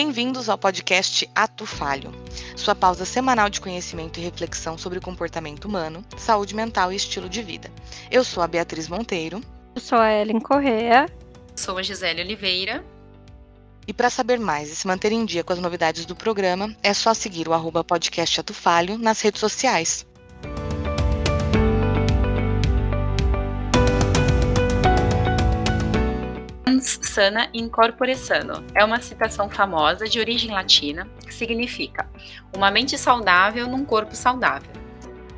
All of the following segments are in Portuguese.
Bem-vindos ao podcast Ato Falho, sua pausa semanal de conhecimento e reflexão sobre o comportamento humano, saúde mental e estilo de vida. Eu sou a Beatriz Monteiro. Eu sou a Ellen Correa. Sou a Gisele Oliveira. E para saber mais e se manter em dia com as novidades do programa, é só seguir o arroba podcast Ato Falho nas redes sociais. Mens sana in corpore sano é uma citação famosa de origem latina que significa uma mente saudável num corpo saudável.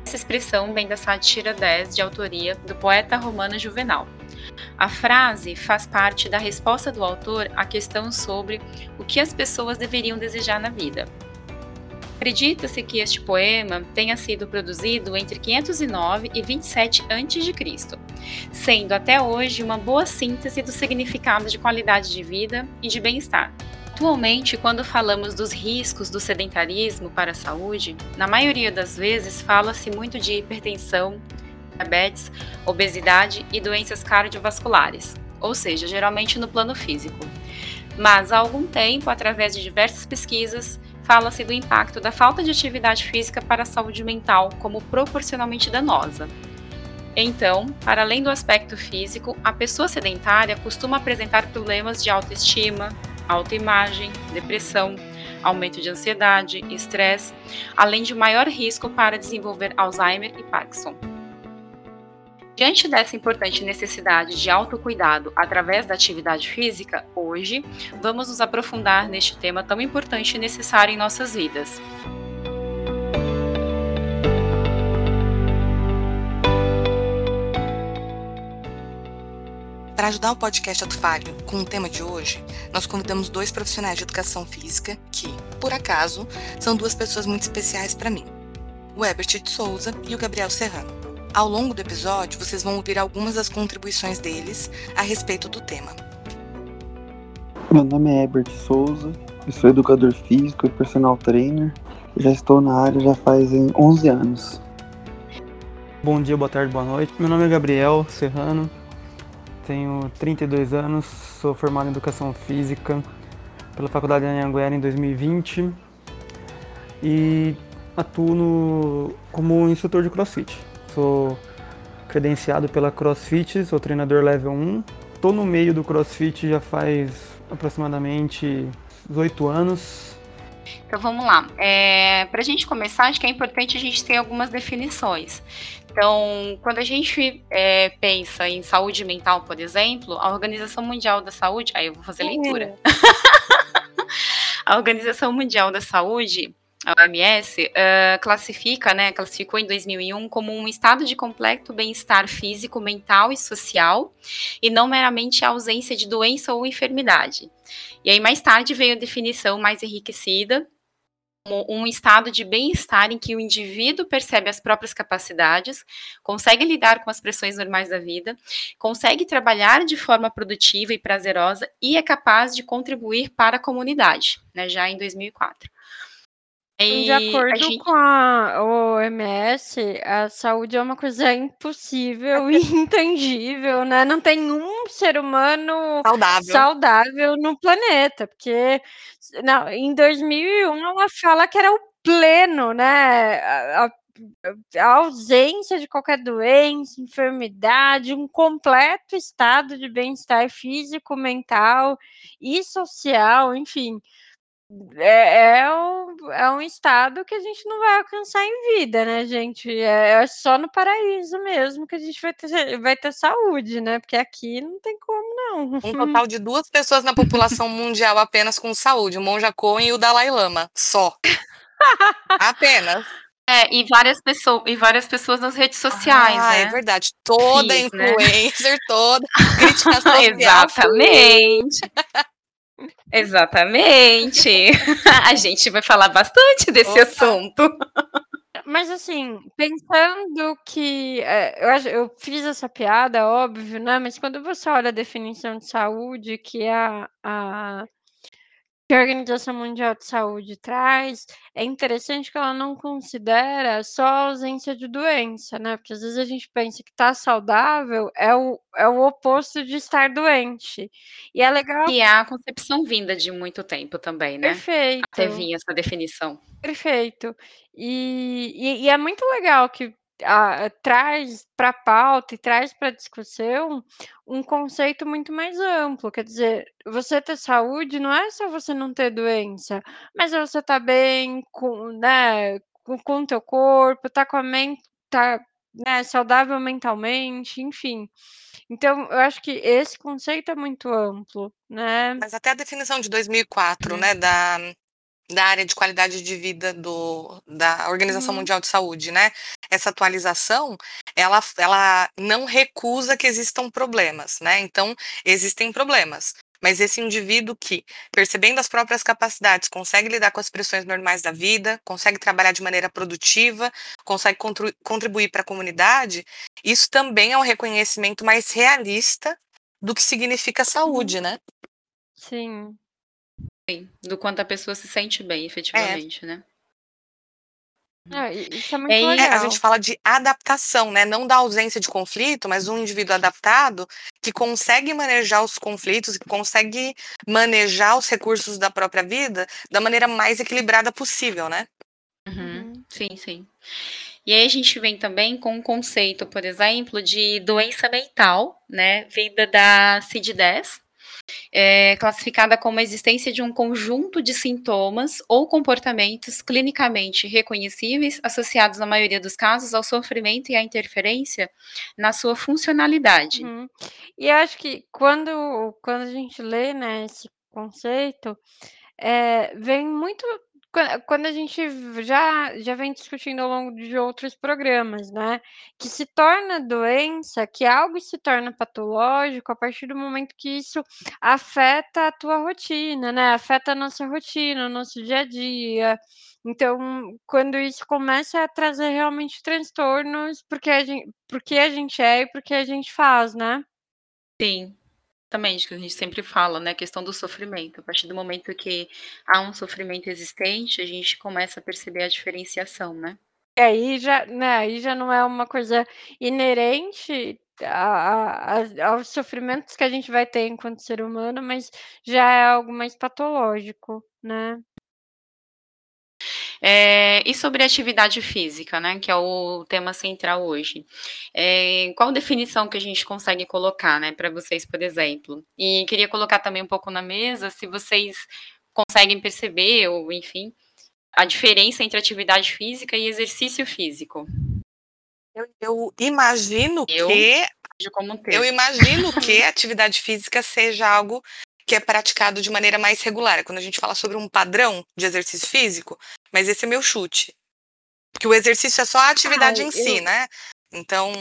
Essa expressão vem da sátira 10 de autoria do poeta romano Juvenal. A frase faz parte da resposta do autor à questão sobre o que as pessoas deveriam desejar na vida. Acredita-se que este poema tenha sido produzido entre 509 e 27 a.C., sendo até hoje uma boa síntese do significado de qualidade de vida e de bem-estar. Atualmente, quando falamos dos riscos do sedentarismo para a saúde, na maioria das vezes fala-se muito de hipertensão, diabetes, obesidade e doenças cardiovasculares, ou seja, geralmente no plano físico. Mas há algum tempo, através de diversas pesquisas, fala-se do impacto da falta de atividade física para a saúde mental como proporcionalmente danosa. Então, para além do aspecto físico, a pessoa sedentária costuma apresentar problemas de autoestima, autoimagem, depressão, aumento de ansiedade, estresse, além de maior risco para desenvolver Alzheimer e Parkinson. Diante dessa importante necessidade de autocuidado através da atividade física, hoje vamos nos aprofundar neste tema tão importante e necessário em nossas vidas. Para ajudar o podcast Ato Falho com o tema de hoje, nós convidamos dois profissionais de educação física que, por acaso, são duas pessoas muito especiais para mim: o Herbert de Souza e o Gabriel Serrano. Ao longo do episódio, vocês vão ouvir algumas das contribuições deles a respeito do tema. Meu nome é Herbert Souza, eu sou educador físico e personal trainer. Já estou na área já faz 11 anos. Bom dia, boa tarde, boa noite. Meu nome é Gabriel Serrano, tenho 32 anos, sou formado em Educação Física pela Faculdade de Anhanguera em 2020 e atuo no, como instrutor de CrossFit. Sou credenciado pela CrossFit, sou treinador level 1. Estou no meio do CrossFit já faz aproximadamente 18 anos. Então vamos lá. É, Para a gente começar, acho que é importante a gente ter algumas definições. Então, quando a gente é, pensa em saúde mental, por exemplo, a Organização Mundial da Saúde. Aí eu vou fazer leitura. a Organização Mundial da Saúde a OMS, uh, classifica, né, classificou em 2001 como um estado de completo bem-estar físico, mental e social, e não meramente a ausência de doença ou enfermidade. E aí, mais tarde, veio a definição mais enriquecida, como um estado de bem-estar em que o indivíduo percebe as próprias capacidades, consegue lidar com as pressões normais da vida, consegue trabalhar de forma produtiva e prazerosa e é capaz de contribuir para a comunidade, né, já em 2004. E de acordo a gente... com a OMS, a saúde é uma coisa impossível e intangível, né? Não tem um ser humano saudável, saudável no planeta, porque não, em 2001 ela fala que era o pleno, né? A, a, a ausência de qualquer doença, enfermidade, um completo estado de bem-estar físico, mental e social, enfim é, é, um, é um estado que a gente não vai alcançar em vida, né, gente? É, é, só no paraíso mesmo que a gente vai ter, vai ter saúde, né? Porque aqui não tem como, não. Um total de duas pessoas na população mundial apenas com saúde, o Monja Cohen e o Dalai Lama. Só. apenas. É, e várias pessoas, e várias pessoas nas redes sociais, ah, né? é verdade. Toda Fiz, né? influencer, né? toda crítica social. Exatamente. Exatamente. A gente vai falar bastante desse Opa. assunto. Mas assim, pensando que é, eu, eu fiz essa piada, óbvio, né? Mas quando você olha a definição de saúde, que é a, a que a Organização Mundial de Saúde traz, é interessante que ela não considera só a ausência de doença, né? Porque às vezes a gente pensa que estar saudável é o, é o oposto de estar doente. E é legal. E é a concepção vinda de muito tempo também, né? Perfeito. Até vir essa definição. Perfeito. E, e, e é muito legal que a, traz para a pauta e traz para a discussão um conceito muito mais amplo. Quer dizer, você ter saúde não é só você não ter doença, mas é você estar tá bem com, né, com, com o teu corpo, tá com a mente, tá né, saudável mentalmente, enfim. Então, eu acho que esse conceito é muito amplo, né? Mas até a definição de 2004, hum. né, da da área de qualidade de vida do, da Organização uhum. Mundial de Saúde, né? Essa atualização, ela, ela não recusa que existam problemas, né? Então, existem problemas. Mas esse indivíduo que, percebendo as próprias capacidades, consegue lidar com as pressões normais da vida, consegue trabalhar de maneira produtiva, consegue contribuir para a comunidade, isso também é um reconhecimento mais realista do que significa saúde, né? Sim, do quanto a pessoa se sente bem, efetivamente, é. né? Ah, isso é muito é, legal. a gente fala de adaptação, né? Não da ausência de conflito, mas um indivíduo adaptado que consegue manejar os conflitos, que consegue manejar os recursos da própria vida da maneira mais equilibrada possível, né? Uhum. uhum. Sim, sim. E aí a gente vem também com um conceito, por exemplo, de doença mental, né? Vinda da CID-10, é classificada como a existência de um conjunto de sintomas ou comportamentos clinicamente reconhecíveis associados, na maioria dos casos, ao sofrimento e à interferência na sua funcionalidade. Uhum. E acho que quando, quando a gente lê né, esse conceito, é, vem muito quando a gente já já vem discutindo ao longo de outros programas, né, que se torna doença, que algo se torna patológico a partir do momento que isso afeta a tua rotina, né, afeta a nossa rotina, o nosso dia a dia. Então, quando isso começa a trazer realmente transtornos, porque a gente porque a gente é e porque a gente faz, né. Sim. Exatamente, que a gente sempre fala, né, a questão do sofrimento. A partir do momento que há um sofrimento existente, a gente começa a perceber a diferenciação, né? E aí já, né, aí já não é uma coisa inerente a, a, aos sofrimentos que a gente vai ter enquanto ser humano, mas já é algo mais patológico, né? É, e sobre atividade física, né, que é o tema central hoje. É, qual definição que a gente consegue colocar, né, para vocês, por exemplo? E queria colocar também um pouco na mesa, se vocês conseguem perceber, ou enfim, a diferença entre atividade física e exercício físico. Eu, eu imagino eu, que eu imagino que atividade física seja algo que é praticado de maneira mais regular. Quando a gente fala sobre um padrão de exercício físico, mas esse é meu chute. Porque o exercício é só a atividade Ai, em si, né? Então,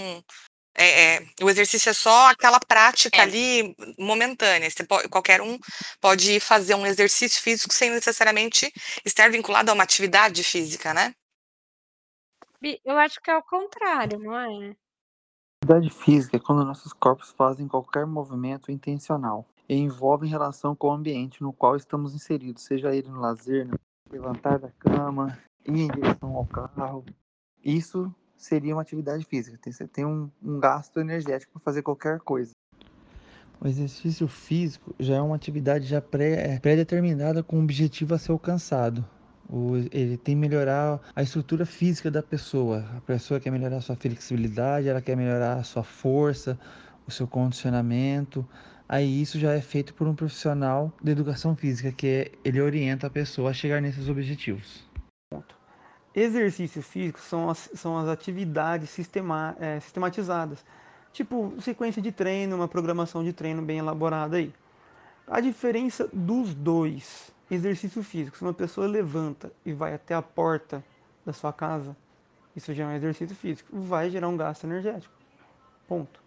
é, é, o exercício é só aquela prática é. ali momentânea. Pode, qualquer um pode fazer um exercício físico sem necessariamente estar vinculado a uma atividade física, né? Eu acho que é o contrário, não é? Atividade física é quando nossos corpos fazem qualquer movimento intencional e envolve relação com o ambiente no qual estamos inseridos, seja ele no lazer, no levantar da cama, ir em direção ao carro. Isso seria uma atividade física. Você tem um, um gasto energético para fazer qualquer coisa. O exercício físico já é uma atividade já pré, pré-determinada com um objetivo a ser alcançado. O, ele tem que melhorar a estrutura física da pessoa. A pessoa quer melhorar a sua flexibilidade, ela quer melhorar a sua força, o seu condicionamento, aí isso já é feito por um profissional de educação física, que é, ele orienta a pessoa a chegar nesses objetivos. Exercícios físicos são as, são as atividades sistema, é, sistematizadas, tipo sequência de treino, uma programação de treino bem elaborada aí. A diferença dos dois, exercício físico, se uma pessoa levanta e vai até a porta da sua casa, isso já é um exercício físico, vai gerar um gasto energético. Ponto.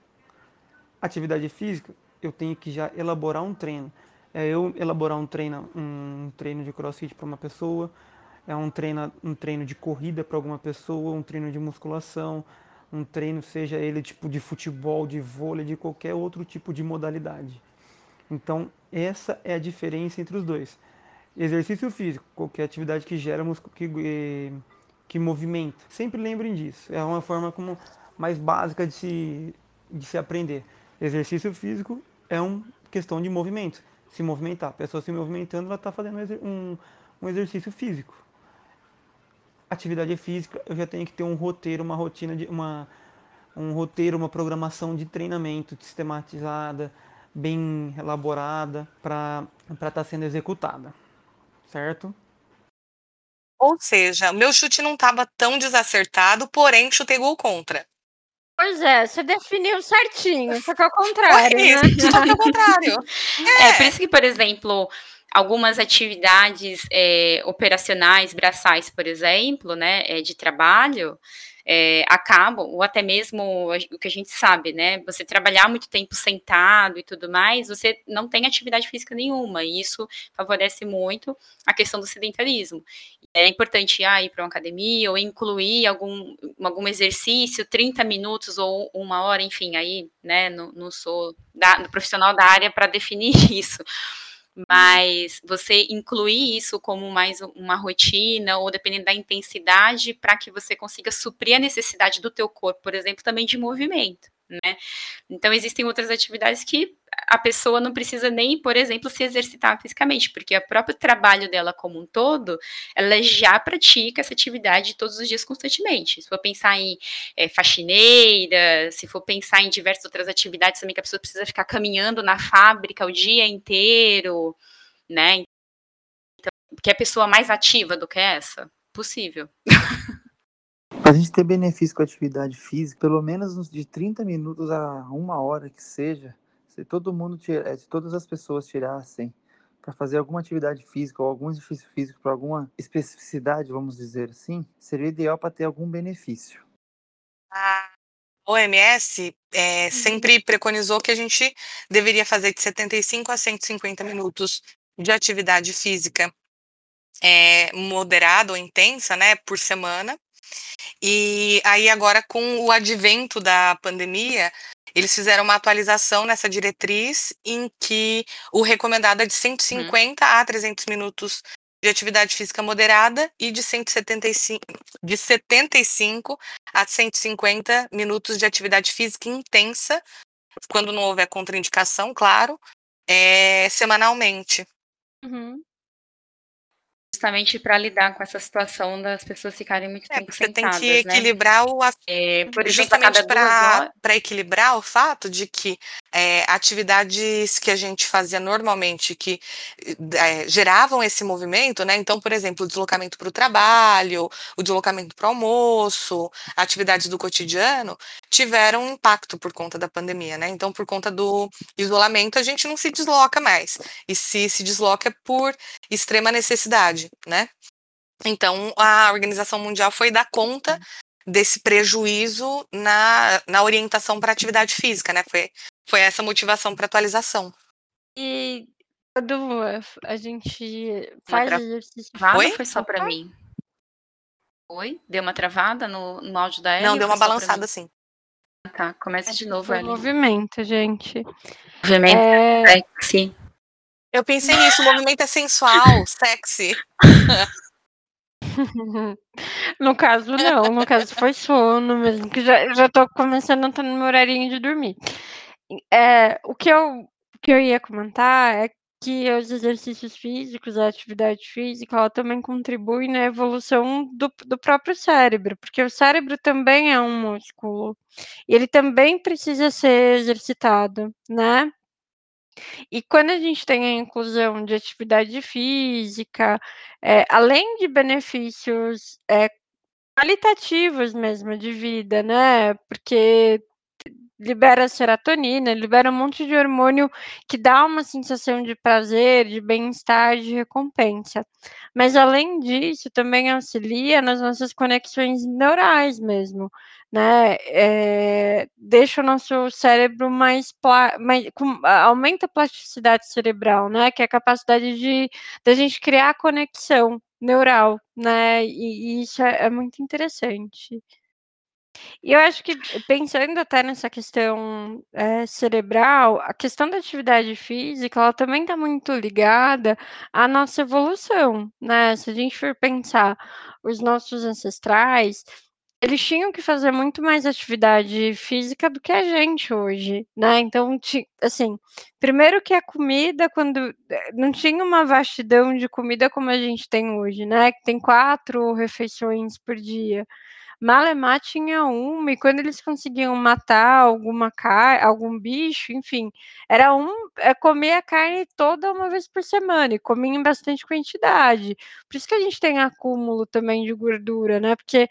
Atividade física, eu tenho que já elaborar um treino. É eu elaborar um treino, um treino de crossfit para uma pessoa, é um treino, um treino de corrida para alguma pessoa, um treino de musculação, um treino seja ele tipo de futebol, de vôlei, de qualquer outro tipo de modalidade. Então, essa é a diferença entre os dois. Exercício físico, qualquer atividade que gera que, eh, que movimenta. Sempre lembrem disso. É uma forma como mais básica de se, de se aprender. Exercício físico é uma questão de movimento. Se movimentar. A pessoa se movimentando, ela está fazendo um, um exercício físico. Atividade física, eu já tenho que ter um roteiro, uma rotina de uma um roteiro, uma programação de treinamento sistematizada, bem elaborada para estar tá sendo executada, certo? Ou seja, meu chute não estava tão desacertado, porém chutei gol contra. Pois é, você definiu certinho, só que ao contrário, Foi né? isso, só que ao contrário. É. é, por isso que, por exemplo, algumas atividades é, operacionais, braçais, por exemplo, né, é, de trabalho, é, acabam, ou até mesmo o que a gente sabe, né? Você trabalhar muito tempo sentado e tudo mais, você não tem atividade física nenhuma, e isso favorece muito a questão do sedentarismo. É importante ah, ir para uma academia ou incluir algum, algum exercício, 30 minutos ou uma hora, enfim, aí, né? Não, não sou da, profissional da área para definir isso mas você incluir isso como mais uma rotina ou dependendo da intensidade para que você consiga suprir a necessidade do teu corpo, por exemplo, também de movimento, né? Então existem outras atividades que a pessoa não precisa nem, por exemplo, se exercitar fisicamente, porque o próprio trabalho dela como um todo, ela já pratica essa atividade todos os dias constantemente. Se for pensar em é, faxineira, se for pensar em diversas outras atividades também que a pessoa precisa ficar caminhando na fábrica o dia inteiro, né? Então, que é pessoa mais ativa do que essa? Possível. Para a gente ter benefício com a atividade física, pelo menos de 30 minutos a uma hora que seja, se todo mundo, eh, se todas as pessoas tirassem para fazer alguma atividade física ou algum exercício físico para alguma especificidade, vamos dizer assim, seria ideal para ter algum benefício. A OMS é, sempre preconizou que a gente deveria fazer de 75 a 150 minutos de atividade física é, moderada ou intensa, né, por semana. E aí agora com o advento da pandemia, eles fizeram uma atualização nessa diretriz em que o recomendado é de 150 hum. a 300 minutos de atividade física moderada e de 175 de 75 a 150 minutos de atividade física intensa, quando não houver contraindicação, claro, é, semanalmente. Uhum justamente para lidar com essa situação das pessoas ficarem muito é, tempo você sentadas. Você tem que né? equilibrar o é, por justamente para equilibrar o fato de que é, atividades que a gente fazia normalmente que é, geravam esse movimento, né? Então, por exemplo, o deslocamento para o trabalho, o deslocamento para o almoço, atividades do cotidiano, tiveram um impacto por conta da pandemia, né? Então, por conta do isolamento, a gente não se desloca mais. E se se desloca é por extrema necessidade, né? Então, a Organização Mundial foi dar conta desse prejuízo na, na orientação para atividade física, né? Foi foi essa motivação para atualização. E quando a gente faz tra... exercício Oi? foi só para mim? Oi? Deu uma travada no, no áudio da Ellie? Não, deu uma balançada sim. Tá, começa de novo, Ellie. movimento, gente. Movimento é... sexy. Eu pensei nisso, o movimento é sensual, sexy. no caso, não. No caso, foi sono mesmo, que já, já tô começando a estar no meu horarinho de dormir. É, o que eu, que eu ia comentar é que os exercícios físicos, a atividade física, ela também contribui na evolução do, do próprio cérebro, porque o cérebro também é um músculo e ele também precisa ser exercitado, né? E quando a gente tem a inclusão de atividade física, é, além de benefícios é, qualitativos mesmo de vida, né? Porque libera serotonina, libera um monte de hormônio que dá uma sensação de prazer, de bem-estar, de recompensa. Mas além disso, também auxilia nas nossas conexões neurais mesmo, né? É, deixa o nosso cérebro mais, mais com, aumenta a plasticidade cerebral, né? Que é a capacidade de da gente criar conexão neural, né? E, e isso é, é muito interessante. E eu acho que pensando até nessa questão, eh, cerebral, a questão da atividade física, ela também está muito ligada à nossa evolução, né. Se a gente for pensar os nossos ancestrais, eles tinham que fazer muito mais atividade física do que a gente hoje, né. Então assim, primeiro que a comida quando eh, não tinha uma vastidão de comida como a gente tem hoje, né, que tem 4 refeições por dia. Malemar tinha 1 e quando eles conseguiam matar alguma car algum bicho, enfim, era um eh, comia carne toda uma vez por semana e comia em bastante quantidade. Por isso que a gente tem acúmulo também de gordura, né, porque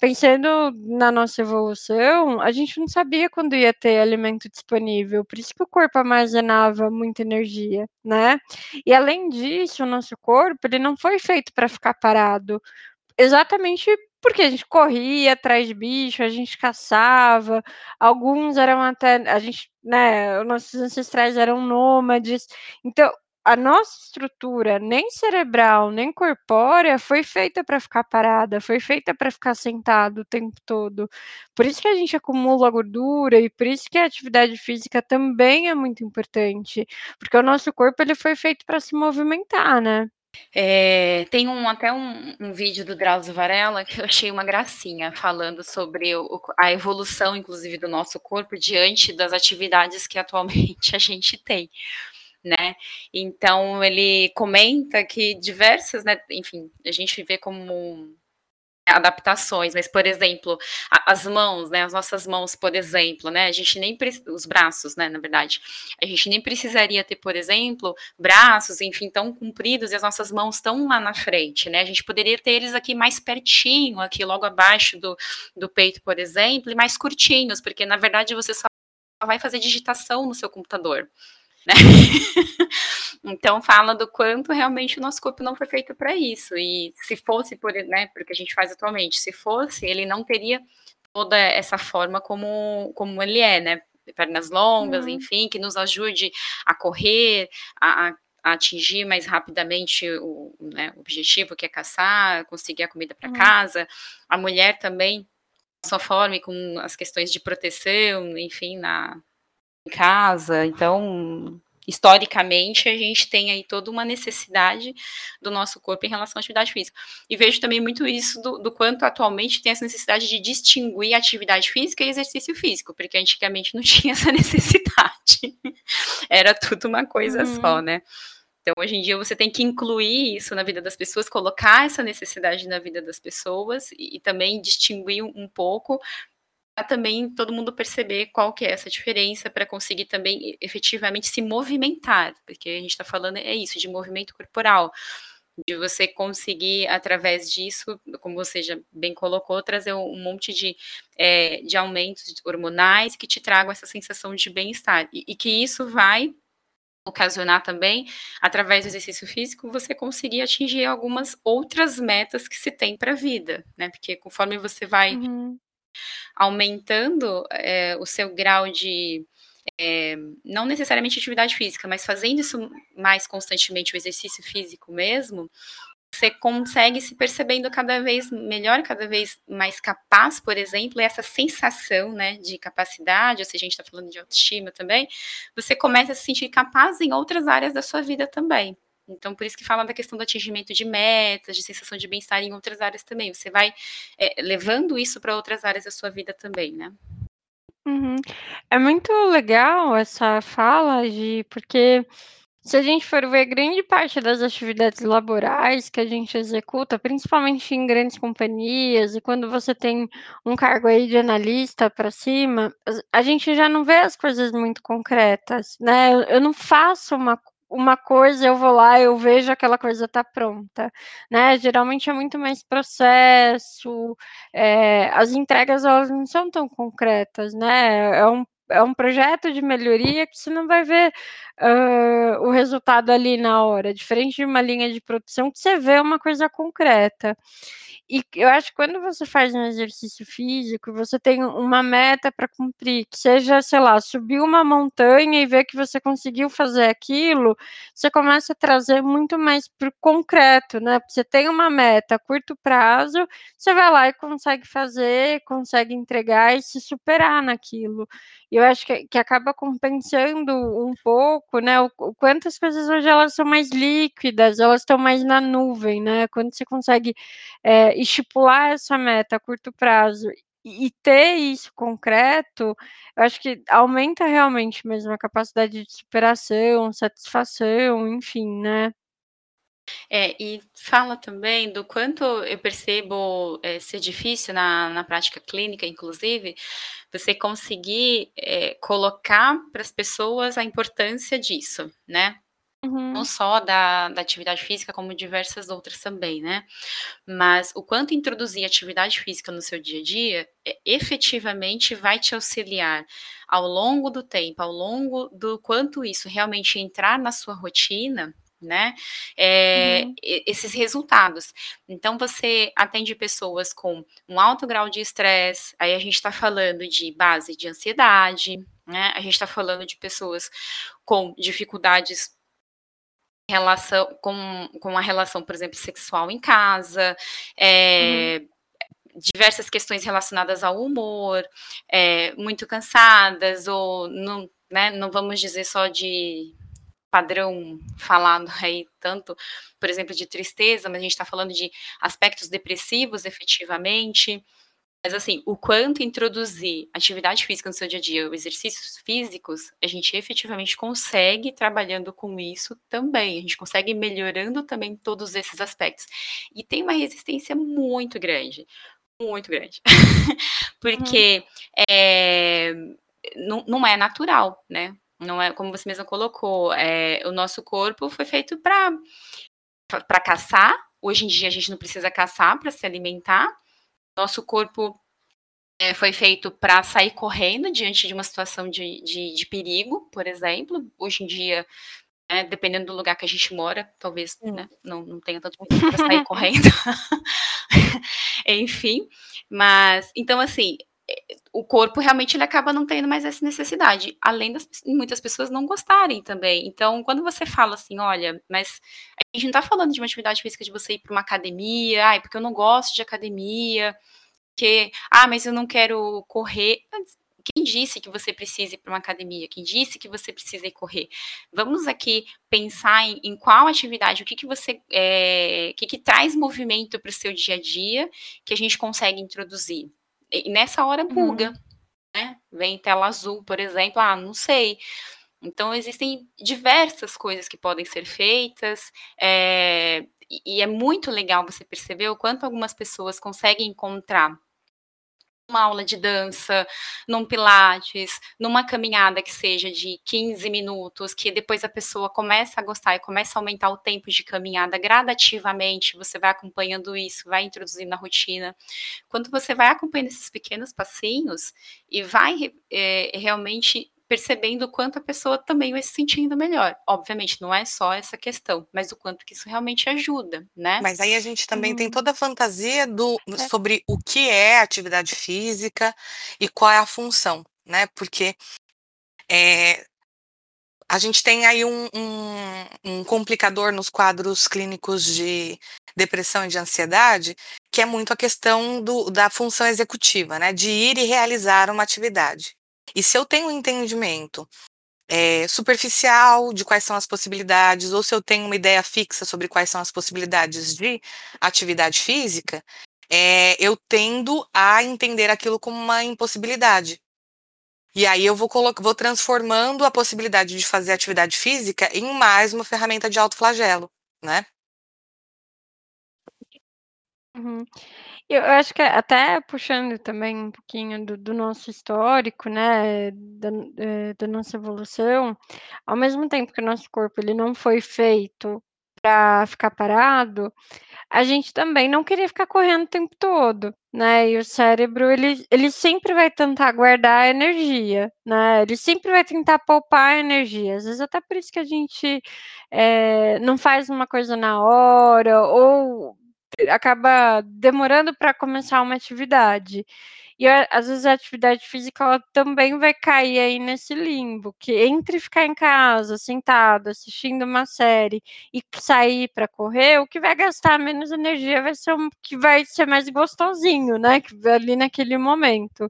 pensando na nossa evolução, a gente não sabia quando ia ter alimento disponível, por isso que o corpo armazenava muita energia, né. E além disso, o nosso corpo, ele não foi feito para ficar parado, exatamente porque a gente corria atrás de bicho, a gente caçava, alguns eram até a gente, né, os nossos ancestrais eram nômades, então a nossa estrutura, nem cerebral, nem corpórea, foi feita para ficar parada, foi feita para ficar sentado o tempo todo. Por isso que a gente acumula gordura e por isso que a atividade física também é muito importante, porque o nosso corpo ele foi feito para se movimentar, né. É, tem um até um um vídeo do Drauzio Varela que eu achei uma gracinha, falando sobre o a evolução, inclusive, do nosso corpo diante das atividades que atualmente a gente tem, né. Então ele comenta que diversas, né, enfim, a gente vê como adaptações, mas, por exemplo, as mãos, né, as nossas mãos, por exemplo, né, a gente nem os braços, né, na verdade, a gente nem precisaria ter, por exemplo, braços, enfim, tão compridos e as nossas mãos estão lá na frente, né, a gente poderia ter eles aqui mais pertinho, aqui logo abaixo do do peito, por exemplo, e mais curtinhos, porque na verdade você só vai fazer digitação no seu computador, né. Então fala do quanto realmente o nosso corpo não foi feito para isso e se fosse por né, por o que a gente faz atualmente, se fosse, ele não teria toda essa forma como como ele é, né, pernas longas, Uhum. enfim, que nos ajude a correr, a a a atingir mais rapidamente o né, o objetivo que é caçar, conseguir a comida para Hum. casa. A mulher também, sua forma e com as questões de proteção, enfim, na em casa, então, historicamente, a gente tem aí toda uma necessidade do nosso corpo em relação à atividade física. E vejo também muito isso do do quanto atualmente tem essa necessidade de distinguir atividade física e exercício físico, porque antigamente não tinha essa necessidade, era tudo uma coisa só, Uhum. né. Então hoje em dia você tem que incluir isso na vida das pessoas, colocar essa necessidade na vida das pessoas e e também distinguir um um pouco, também todo mundo perceber qual que é essa diferença pra conseguir também efetivamente se movimentar, porque a gente está falando é isso, de movimento corporal, de você conseguir através disso, como você já bem colocou, trazer um monte de, eh, de aumentos hormonais que te tragam essa sensação de bem-estar e e que isso vai ocasionar também, através do exercício físico, você conseguir atingir algumas outras metas que se tem pra vida, né, porque conforme você vai Uhum. Aumentando, eh, o seu grau de, eh, não necessariamente atividade física, mas fazendo isso mais constantemente, o exercício físico mesmo, você consegue se percebendo cada vez melhor, cada vez mais capaz, por exemplo, e essa sensação, né, de capacidade, ou seja, a gente está falando de autoestima também, você começa a se sentir capaz em outras áreas da sua vida também. Então por isso que fala da questão do atingimento de metas, de sensação de bem-estar em outras áreas também, você vai, eh, levando isso pra outras áreas da sua vida também, né. Uhum. É muito legal essa fala de porque se a gente for ver grande parte das atividades laborais que a gente executa, principalmente em grandes companhias e quando você tem um cargo aí de analista pra cima, a gente já não vê as coisas muito concretas, né. Eu não faço uma uma coisa, eu vou lá, eu vejo aquela coisa tá pronta, né, geralmente é muito mais processo, eh, as entregas elas não são tão concretas, né, é um é um projeto de melhoria que você não vai ver, hã, o resultado ali na hora, diferente de uma linha de produção que você vê uma coisa concreta. e eu acho que quando você faz um exercício físico, você tem uma meta para cumprir, que seja, sei lá, subir uma montanha e ver que você conseguiu fazer aquilo, você começa a trazer muito mais para o concreto, né? Porque você tem uma meta a curto prazo, você vai lá e consegue fazer, consegue entregar e se superar naquilo. Eu acho que, que acaba compensando um pouco, né? O, o quanto as coisas hoje elas são mais líquidas, elas estão mais na nuvem, né? Quando você consegue é, estipular essa meta a curto prazo e ter isso concreto, eu acho que aumenta realmente mesmo a capacidade de superação, satisfação, enfim, né? É, e fala também do quanto eu percebo é, ser difícil na, na prática clínica, inclusive, você conseguir é, colocar para as pessoas a importância disso, né? Uhum. Não só da, da atividade física, como diversas outras também, né? Mas o quanto introduzir atividade física no seu dia a dia é, efetivamente vai te auxiliar ao longo do tempo, ao longo do quanto isso realmente entrar na sua rotina, né? É, uhum. Esses resultados. Então, você atende pessoas com um alto grau de estresse, aí a gente está falando de base de ansiedade, né? A gente está falando de pessoas com dificuldades relação com, com a relação, por exemplo, sexual em casa, é, uhum diversas questões relacionadas ao humor, é, muito cansadas, ou não, né, não vamos dizer só de padrão falado aí tanto, por exemplo, de tristeza, mas a gente está falando de aspectos depressivos efetivamente. Mas assim, o quanto introduzir atividade física no seu dia a dia, exercícios físicos, a gente efetivamente consegue trabalhando com isso também. A gente consegue melhorando também todos esses aspectos. E tem uma resistência muito grande, muito grande. Porque uhum. é, não, não é natural, né? Não é como você mesma colocou, é, o nosso corpo foi feito para para caçar. Hoje em dia a gente não precisa caçar para se alimentar. Nosso corpo é, foi feito para sair correndo diante de uma situação de, de, de perigo, por exemplo. Hoje em dia, é, dependendo do lugar que a gente mora, talvez né, não, não tenha tanto para sair correndo. Enfim, mas então assim, o corpo realmente ele acaba não tendo mais essa necessidade, além das muitas pessoas não gostarem também. Então, quando você fala assim, olha, mas a gente não está falando de uma atividade física de você ir para uma academia, ai, porque eu não gosto de academia, que, ah, mas eu não quero correr. Quem disse que você precisa ir para uma academia? Quem disse que você precisa ir correr? Vamos aqui pensar em, em qual atividade, o que, que você, é, o que, que traz movimento para o seu dia a dia que a gente consegue introduzir. E nessa hora buga, uhum. né? Vem tela azul, por exemplo, ah, não sei. Então, existem diversas coisas que podem ser feitas, é, e é muito legal você perceber o quanto algumas pessoas conseguem encontrar uma aula de dança, num pilates, numa caminhada que seja de 15 minutos, que depois a pessoa começa a gostar e começa a aumentar o tempo de caminhada gradativamente, você vai acompanhando isso, vai introduzindo na rotina. Quando você vai acompanhando esses pequenos passinhos e vai é, realmente percebendo o quanto a pessoa também vai se sentindo melhor. Obviamente, não é só essa questão, mas o quanto que isso realmente ajuda, né? Mas aí a gente também hum. tem toda a fantasia do, é. sobre o que é atividade física e qual é a função, né? Porque é, a gente tem aí um, um, um, complicador nos quadros clínicos de depressão e de ansiedade, que é muito a questão do, da função executiva, né? De ir e realizar uma atividade. E se eu tenho um entendimento é, superficial de quais são as possibilidades, ou se eu tenho uma ideia fixa sobre quais são as possibilidades de atividade física, é, eu tendo a entender aquilo como uma impossibilidade. E aí eu vou, vou transformando a possibilidade de fazer atividade física em mais uma ferramenta de autoflagelo, né? Uhum. Eu acho que até puxando também um pouquinho do, do nosso histórico, né, da, é, da, nossa evolução, ao mesmo tempo que o nosso corpo ele não foi feito para ficar parado, a gente também não queria ficar correndo o tempo todo, né? E o cérebro ele, ele sempre vai tentar guardar energia, né? Ele sempre vai tentar poupar energia. Às vezes até por isso que a gente é, não faz uma coisa na hora ou acaba demorando para começar uma atividade. E às vezes a atividade física ela também vai cair aí nesse limbo, que entre ficar em casa, sentado, assistindo uma série e sair para correr, o que vai gastar menos energia vai ser o que vai ser mais gostosinho, né? Ali naquele momento.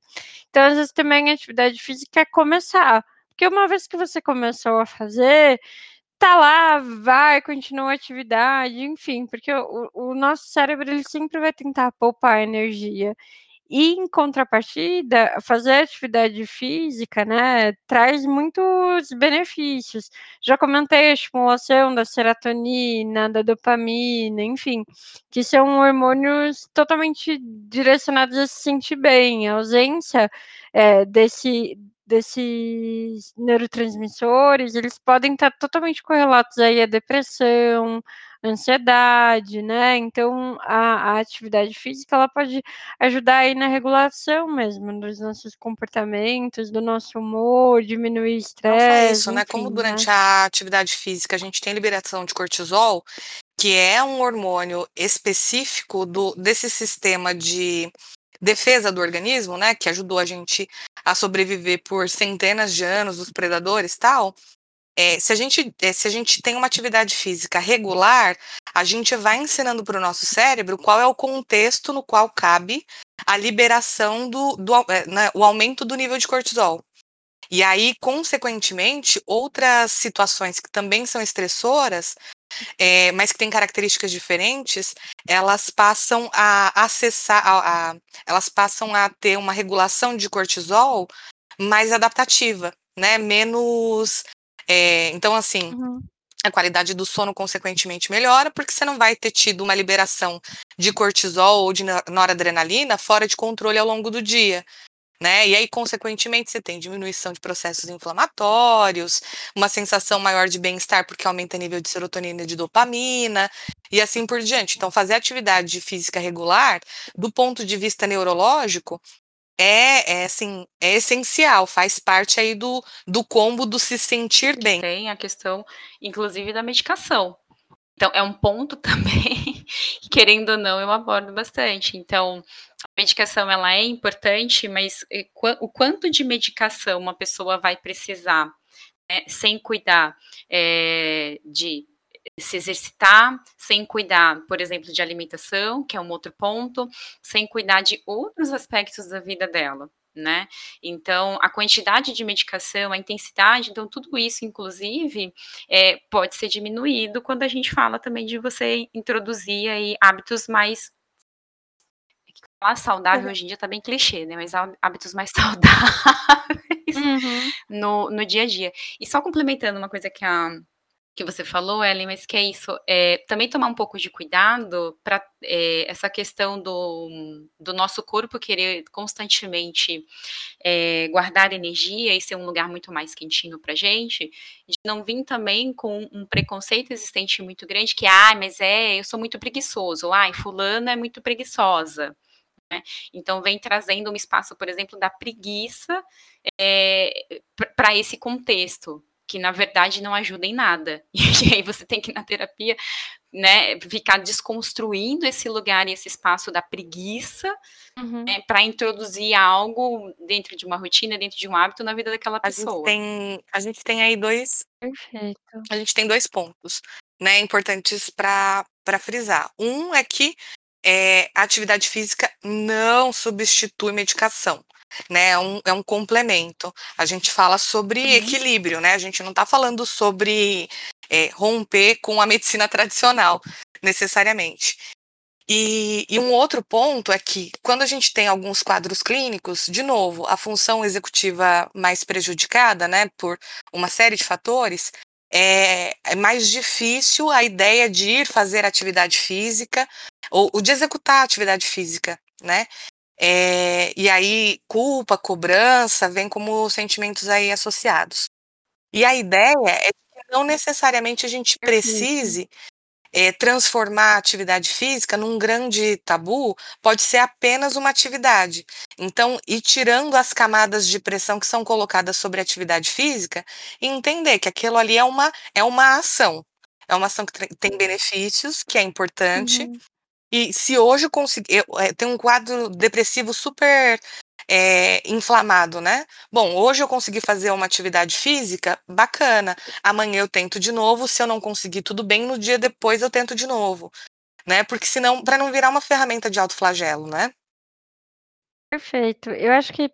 Então, às vezes também a atividade física é começar. Porque uma vez que você começou a fazer, tá lá, vai, continua a atividade, enfim, porque o, o nosso cérebro ele sempre vai tentar poupar energia. E em contrapartida, fazer atividade física, né, traz muitos benefícios. Já comentei a estimulação da serotonina, da dopamina, enfim, que são hormônios totalmente direcionados a se sentir bem. A ausência é, desse, desses neurotransmissores, eles podem estar totalmente correlatos aí à depressão, ansiedade, né? Então, a, a, atividade física ela pode ajudar aí na regulação mesmo dos nossos comportamentos, do nosso humor, diminuir o estresse. Não só isso, né? Como durante né? a atividade física a gente tem liberação de cortisol, que é um hormônio específico do, desse sistema de defesa do organismo, né, que ajudou a gente a sobreviver por centenas de anos dos predadores tal, é, se, a gente, é, se a gente tem uma atividade física regular, a gente vai ensinando para o nosso cérebro qual é o contexto no qual cabe a liberação do, do é, né, o aumento do nível de cortisol. E aí, consequentemente, outras situações que também são estressoras é, mas que têm características diferentes, elas passam a acessar, a, a, elas passam a ter uma regulação de cortisol mais adaptativa, né? Menos. É, então, assim, uhum. a qualidade do sono, consequentemente, melhora, porque você não vai ter tido uma liberação de cortisol ou de noradrenalina fora de controle ao longo do dia né? E aí, consequentemente, você tem diminuição de processos inflamatórios, uma sensação maior de bem-estar porque aumenta o nível de serotonina e de dopamina, e assim por diante. Então, fazer atividade física regular, do ponto de vista neurológico, é, é assim, é essencial, faz parte aí do, do combo do se sentir bem. Tem a questão, inclusive, da medicação. Então, é um ponto também, querendo ou não, eu abordo bastante. Então, medicação ela é importante, mas eh, o quanto de medicação uma pessoa vai precisar né, sem cuidar é, de se exercitar, sem cuidar, por exemplo, de alimentação, que é um outro ponto, sem cuidar de outros aspectos da vida dela. Né? Então, a quantidade de medicação, a intensidade, então, tudo isso, inclusive, é, pode ser diminuído quando a gente fala também de você introduzir aí hábitos mais Falar saudável uhum. hoje em dia tá bem clichê, né? Mas hábitos mais saudáveis uhum. no, no dia a dia. E só complementando uma coisa que a que você falou, Ellen, mas que é isso, é, também tomar um pouco de cuidado para é, essa questão do, do nosso corpo querer constantemente é, guardar energia e ser um lugar muito mais quentinho para gente, de não vir também com um preconceito existente muito grande que, ah, mas é, eu sou muito preguiçoso, ai, fulana é muito preguiçosa, né? Então, vem trazendo um espaço, por exemplo, da preguiça é, eh, para esse contexto, que na verdade não ajuda em nada. E aí você tem que, na terapia, né, ficar desconstruindo esse lugar e esse espaço da preguiça uhum. né, para introduzir algo dentro de uma rotina, dentro de um hábito na vida daquela pessoa. A gente tem, a gente tem aí dois. Perfeito. A gente tem dois pontos né, importantes para frisar. Um é que é, a atividade física não substitui medicação. Né, é um, é um complemento. A gente fala sobre uhum. equilíbrio, né? A gente não está falando sobre é, romper com a medicina tradicional, necessariamente. E, e, um outro ponto é que, quando a gente tem alguns quadros clínicos, de novo, a função executiva mais prejudicada, né, por uma série de fatores, é, é mais difícil a ideia de ir fazer atividade física ou, ou de executar atividade física, né? É, e aí, culpa, cobrança, vem como sentimentos aí associados. E a ideia é que não necessariamente a gente precise é, transformar a atividade física num grande tabu, pode ser apenas uma atividade. Então, ir tirando as camadas de pressão que são colocadas sobre a atividade física e entender que aquilo ali é uma, é uma ação. É uma ação que tem benefícios, que é importante, uhum E se hoje eu conseguir. Eu, é, tem um quadro depressivo super é, inflamado, né? Bom, hoje eu consegui fazer uma atividade física bacana. Amanhã eu tento de novo. Se eu não conseguir, tudo bem. No dia depois eu tento de novo, né? Porque senão, para não virar uma ferramenta de autoflagelo, né? Perfeito. Eu acho que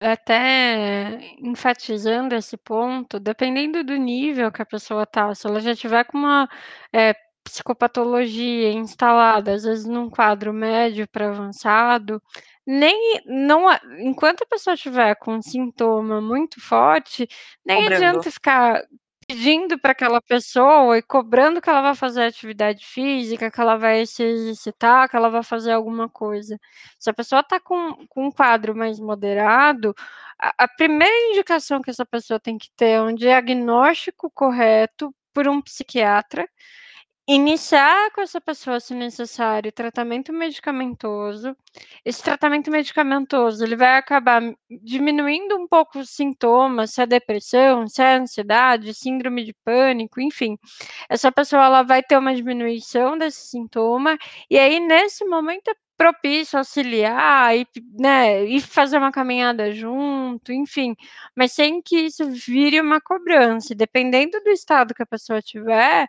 até enfatizando esse ponto, dependendo do nível que a pessoa tá, se ela já tiver com uma é, psicopatologia instalada, às vezes num quadro médio para avançado, nem não enquanto a pessoa estiver com um sintoma muito forte, nem Cobrando. adianta ficar pedindo para aquela pessoa e cobrando que ela vai fazer atividade física, que ela vai se exercitar, que ela vai fazer alguma coisa. Se a pessoa está com, com um quadro mais moderado, a, a primeira indicação que essa pessoa tem que ter é um diagnóstico correto por um psiquiatra Iniciar com essa pessoa, se necessário, tratamento medicamentoso. Esse tratamento medicamentoso, ele vai acabar diminuindo um pouco os sintomas, se é depressão, se é ansiedade, síndrome de pânico, enfim. Essa pessoa ela vai ter uma diminuição desse sintoma e aí nesse momento é propício auxiliar e, né, e fazer uma caminhada junto, enfim, mas sem que isso vire uma cobrança. Dependendo do estado que a pessoa tiver,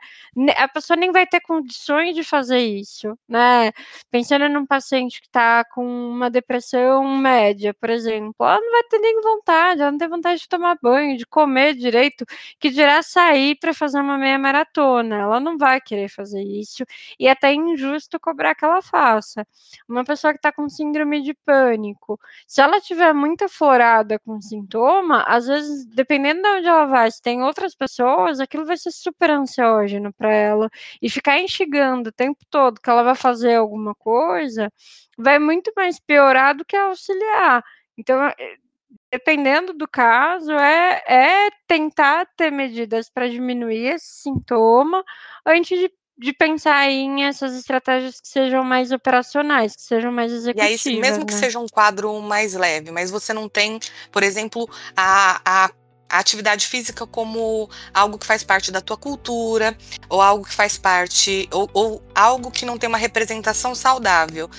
a pessoa nem vai ter condições de fazer isso, né? Pensando num paciente que está com uma depressão média, por exemplo, ela não vai ter nem vontade, ela não tem vontade de tomar banho, de comer direito, que dirá sair para fazer uma meia maratona. Ela não vai querer fazer isso e é até injusto cobrar que ela faça. Uma pessoa que está com síndrome de pânico, se ela tiver muito aflorada com sintoma, às vezes, dependendo de onde ela vai, se tem outras pessoas, aquilo vai ser super ansiógeno para ela. E ficar instigando o tempo todo que ela vai fazer alguma coisa, vai muito mais piorar do que auxiliar. Então, eh, dependendo do caso, é, é tentar ter medidas para diminuir esse sintoma antes de de pensar em essas estratégias que sejam mais operacionais, que sejam mais executivas. E aí, mesmo né? que seja um quadro mais leve, mas você não tem, por exemplo, a, a a atividade física como algo que faz parte da tua cultura, ou algo que faz parte, ou, ou, algo que não tem uma representação saudável.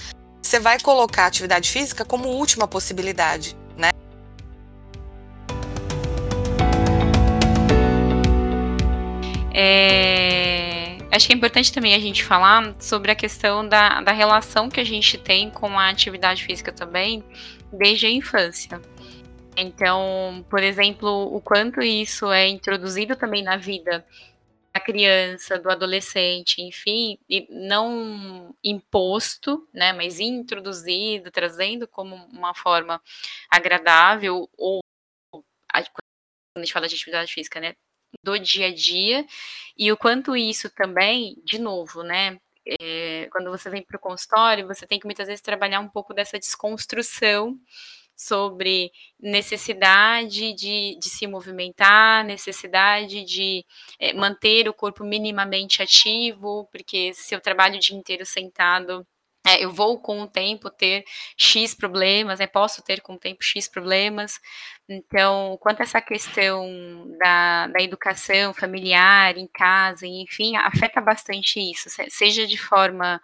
Você vai colocar a atividade física como última possibilidade, né? É Acho que é importante também a gente falar sobre a questão da, da relação que a gente tem com a atividade física também desde a infância. Então, por exemplo, o quanto isso é introduzido também na vida da criança, do adolescente, enfim, e não imposto, né, mas introduzido, trazendo como uma forma agradável ou quando a gente fala de atividade física, né, do dia a dia e o quanto isso também, de novo, né? É, quando você vem para o consultório, você tem que muitas vezes trabalhar um pouco dessa desconstrução sobre necessidade de, de se movimentar, necessidade de é, manter o corpo minimamente ativo, porque se eu trabalho o dia inteiro sentado, é, eu vou com o tempo ter X problemas, né, posso ter com o tempo X problemas. Então, quanto a essa questão da, da educação familiar, em casa, enfim, afeta bastante isso, seja de forma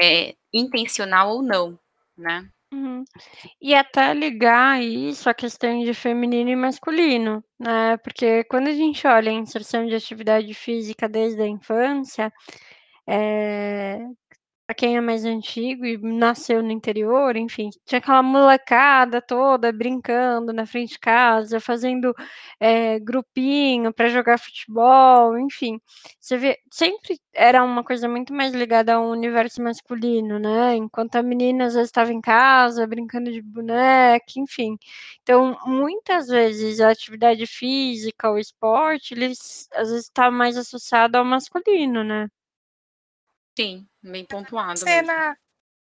é, intencional ou não, né? Uhum. E até ligar isso à questão de feminino e masculino, né? Porque quando a gente olha a inserção de atividade física desde a infância, é, Pra quem é mais antigo e nasceu no interior, enfim, tinha aquela molecada toda brincando na frente de casa, fazendo é, grupinho para jogar futebol, enfim. Você vê, sempre era uma coisa muito mais ligada ao universo masculino, né? Enquanto a menina às vezes estava em casa brincando de boneca, enfim. Então, muitas vezes a atividade física, o esporte, eles às vezes está mais associado ao masculino, né? Sim, bem pontuado Ser mesmo. na-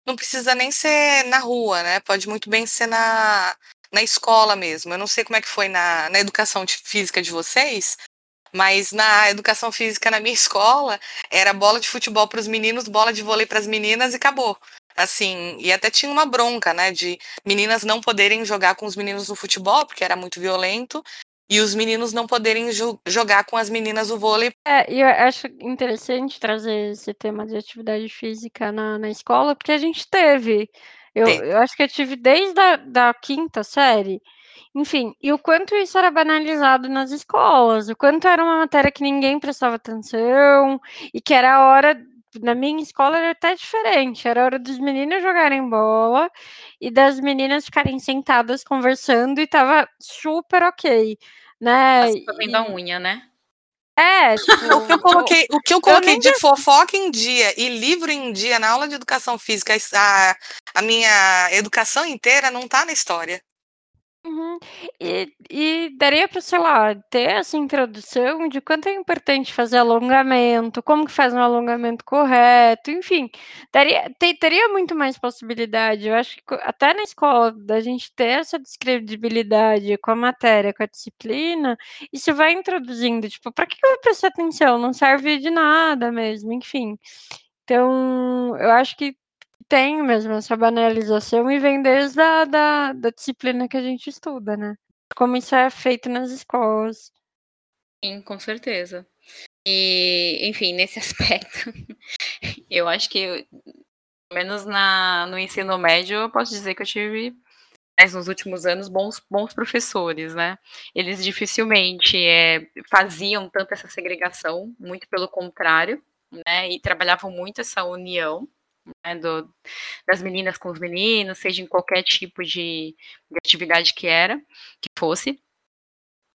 não precisa nem ser na rua, né? Pode muito bem ser na, na escola mesmo. Eu não sei como é que foi na, na educação de- física de vocês, mas na educação física na minha escola era bola de futebol para os meninos, bola de vôlei para as meninas e acabou. Assim, e até tinha uma bronca, né, de meninas não poderem jogar com os meninos no futebol porque era muito violento e os meninos não poderem jo jogar com as meninas o vôlei. É, e eu acho interessante trazer esse tema de atividade física na, na escola, porque a gente teve. Eu, eu acho que eu tive desde a da quinta série. Enfim, e o quanto isso era banalizado nas escolas, o quanto era uma matéria que ninguém prestava atenção, e que era a hora na minha escola era até diferente. Era hora dos meninos jogarem bola e das meninas ficarem sentadas conversando e tava super ok, né? Fazendo a unha, né? É, tipo, o que eu coloquei, o que eu coloquei eu de fofoca em dia e livro em dia na aula de educação física, a, a minha educação inteira não tá na história. Uhum. E, e daria para, sei lá, ter essa introdução de quanto é importante fazer alongamento, como que faz um alongamento correto, enfim, daria, ter, teria muito mais possibilidade. Eu acho que até na escola, da gente ter essa descredibilidade com a matéria, com a disciplina, isso vai introduzindo, tipo, para que eu vou prestar atenção? Não serve de nada mesmo, enfim. Então, eu acho que tem mesmo essa banalização e vem desde a da, da disciplina que a gente estuda, né? Como isso é feito nas escolas. Sim, com certeza. E, enfim, nesse aspecto, eu acho que, pelo menos na, no ensino médio, eu posso dizer que eu tive, nos últimos anos, bons, bons professores, né? Eles dificilmente é, faziam tanto essa segregação, muito pelo contrário, né? E trabalhavam muito essa união né, do, das meninas com os meninos, seja em qualquer tipo de, de atividade que era, que fosse.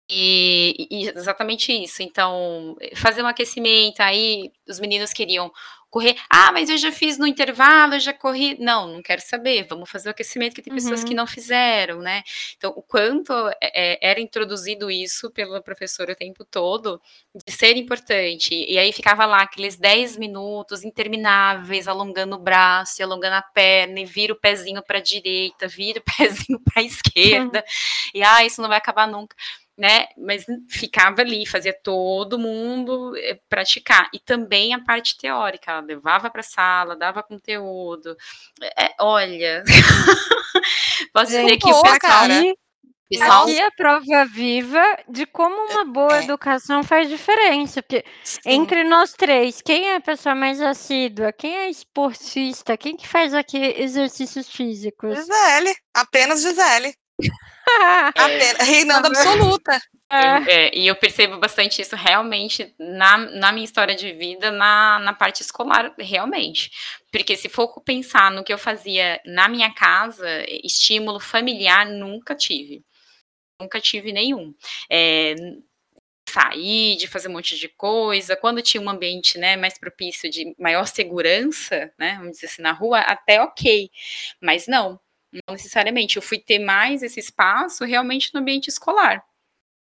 E, e, exatamente isso. Então, fazer um aquecimento, aí os meninos queriam correr. Ah, mas eu já fiz no intervalo, eu já corri. Não, não quero saber. Vamos fazer o aquecimento que tem uhum. pessoas que uhum. não fizeram, né? Então, o quanto é, é, era introduzido isso pelo professor o tempo todo de ser importante. E aí ficava lá aqueles 10 minutos intermináveis, alongando o braço, alongando a perna, e vira o pezinho para a direita, vira o pezinho para a esquerda. Uhum. E ah, isso não vai acabar nunca né? Mas ficava ali, fazia todo mundo eh, praticar. E também a parte teórica, ela levava para a sala, dava conteúdo. É, olha, posso dizer que o pessoal. Pessoal... Aqui é prova viva de como uma boa é. educação faz diferença. Porque Sim. entre nós três, quem é a pessoa mais assídua? Quem é esportista? Quem que faz aqui exercícios físicos? Gisele, apenas Gisele. Apenas, reinando absoluta. É. é, e eu percebo bastante isso realmente na, na minha história de vida, na, na parte escolar, realmente. Porque se for pensar no que eu fazia na minha casa, estímulo familiar nunca tive. Nunca tive nenhum. É, sair, de fazer um monte de coisa. Quando tinha um ambiente né, mais propício de maior segurança, né, vamos dizer assim, na rua, até ok. Mas não, não necessariamente. Eu fui ter mais esse espaço realmente no ambiente escolar.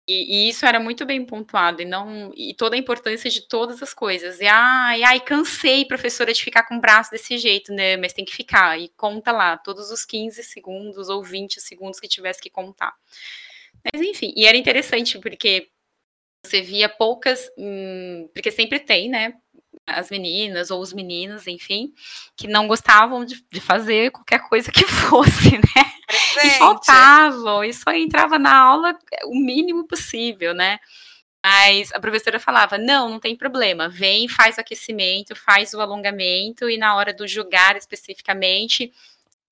E, e, isso era muito bem pontuado, e não e toda a importância de todas as coisas. E ai, ai, cansei, professora, de ficar com o braço desse jeito, né? Mas tem que ficar. E conta lá, todos os 15 segundos ou 20 segundos que tivesse que contar. Mas enfim, e era interessante, porque você via poucas. Hum, porque sempre tem, né? As meninas ou os meninos, enfim, que não gostavam de, de fazer qualquer coisa que fosse, né? Presente. E faltavam, e só entrava na aula o mínimo possível, né? Mas a professora falava: não, não tem problema, vem, faz o aquecimento, faz o alongamento, e na hora do jogar especificamente,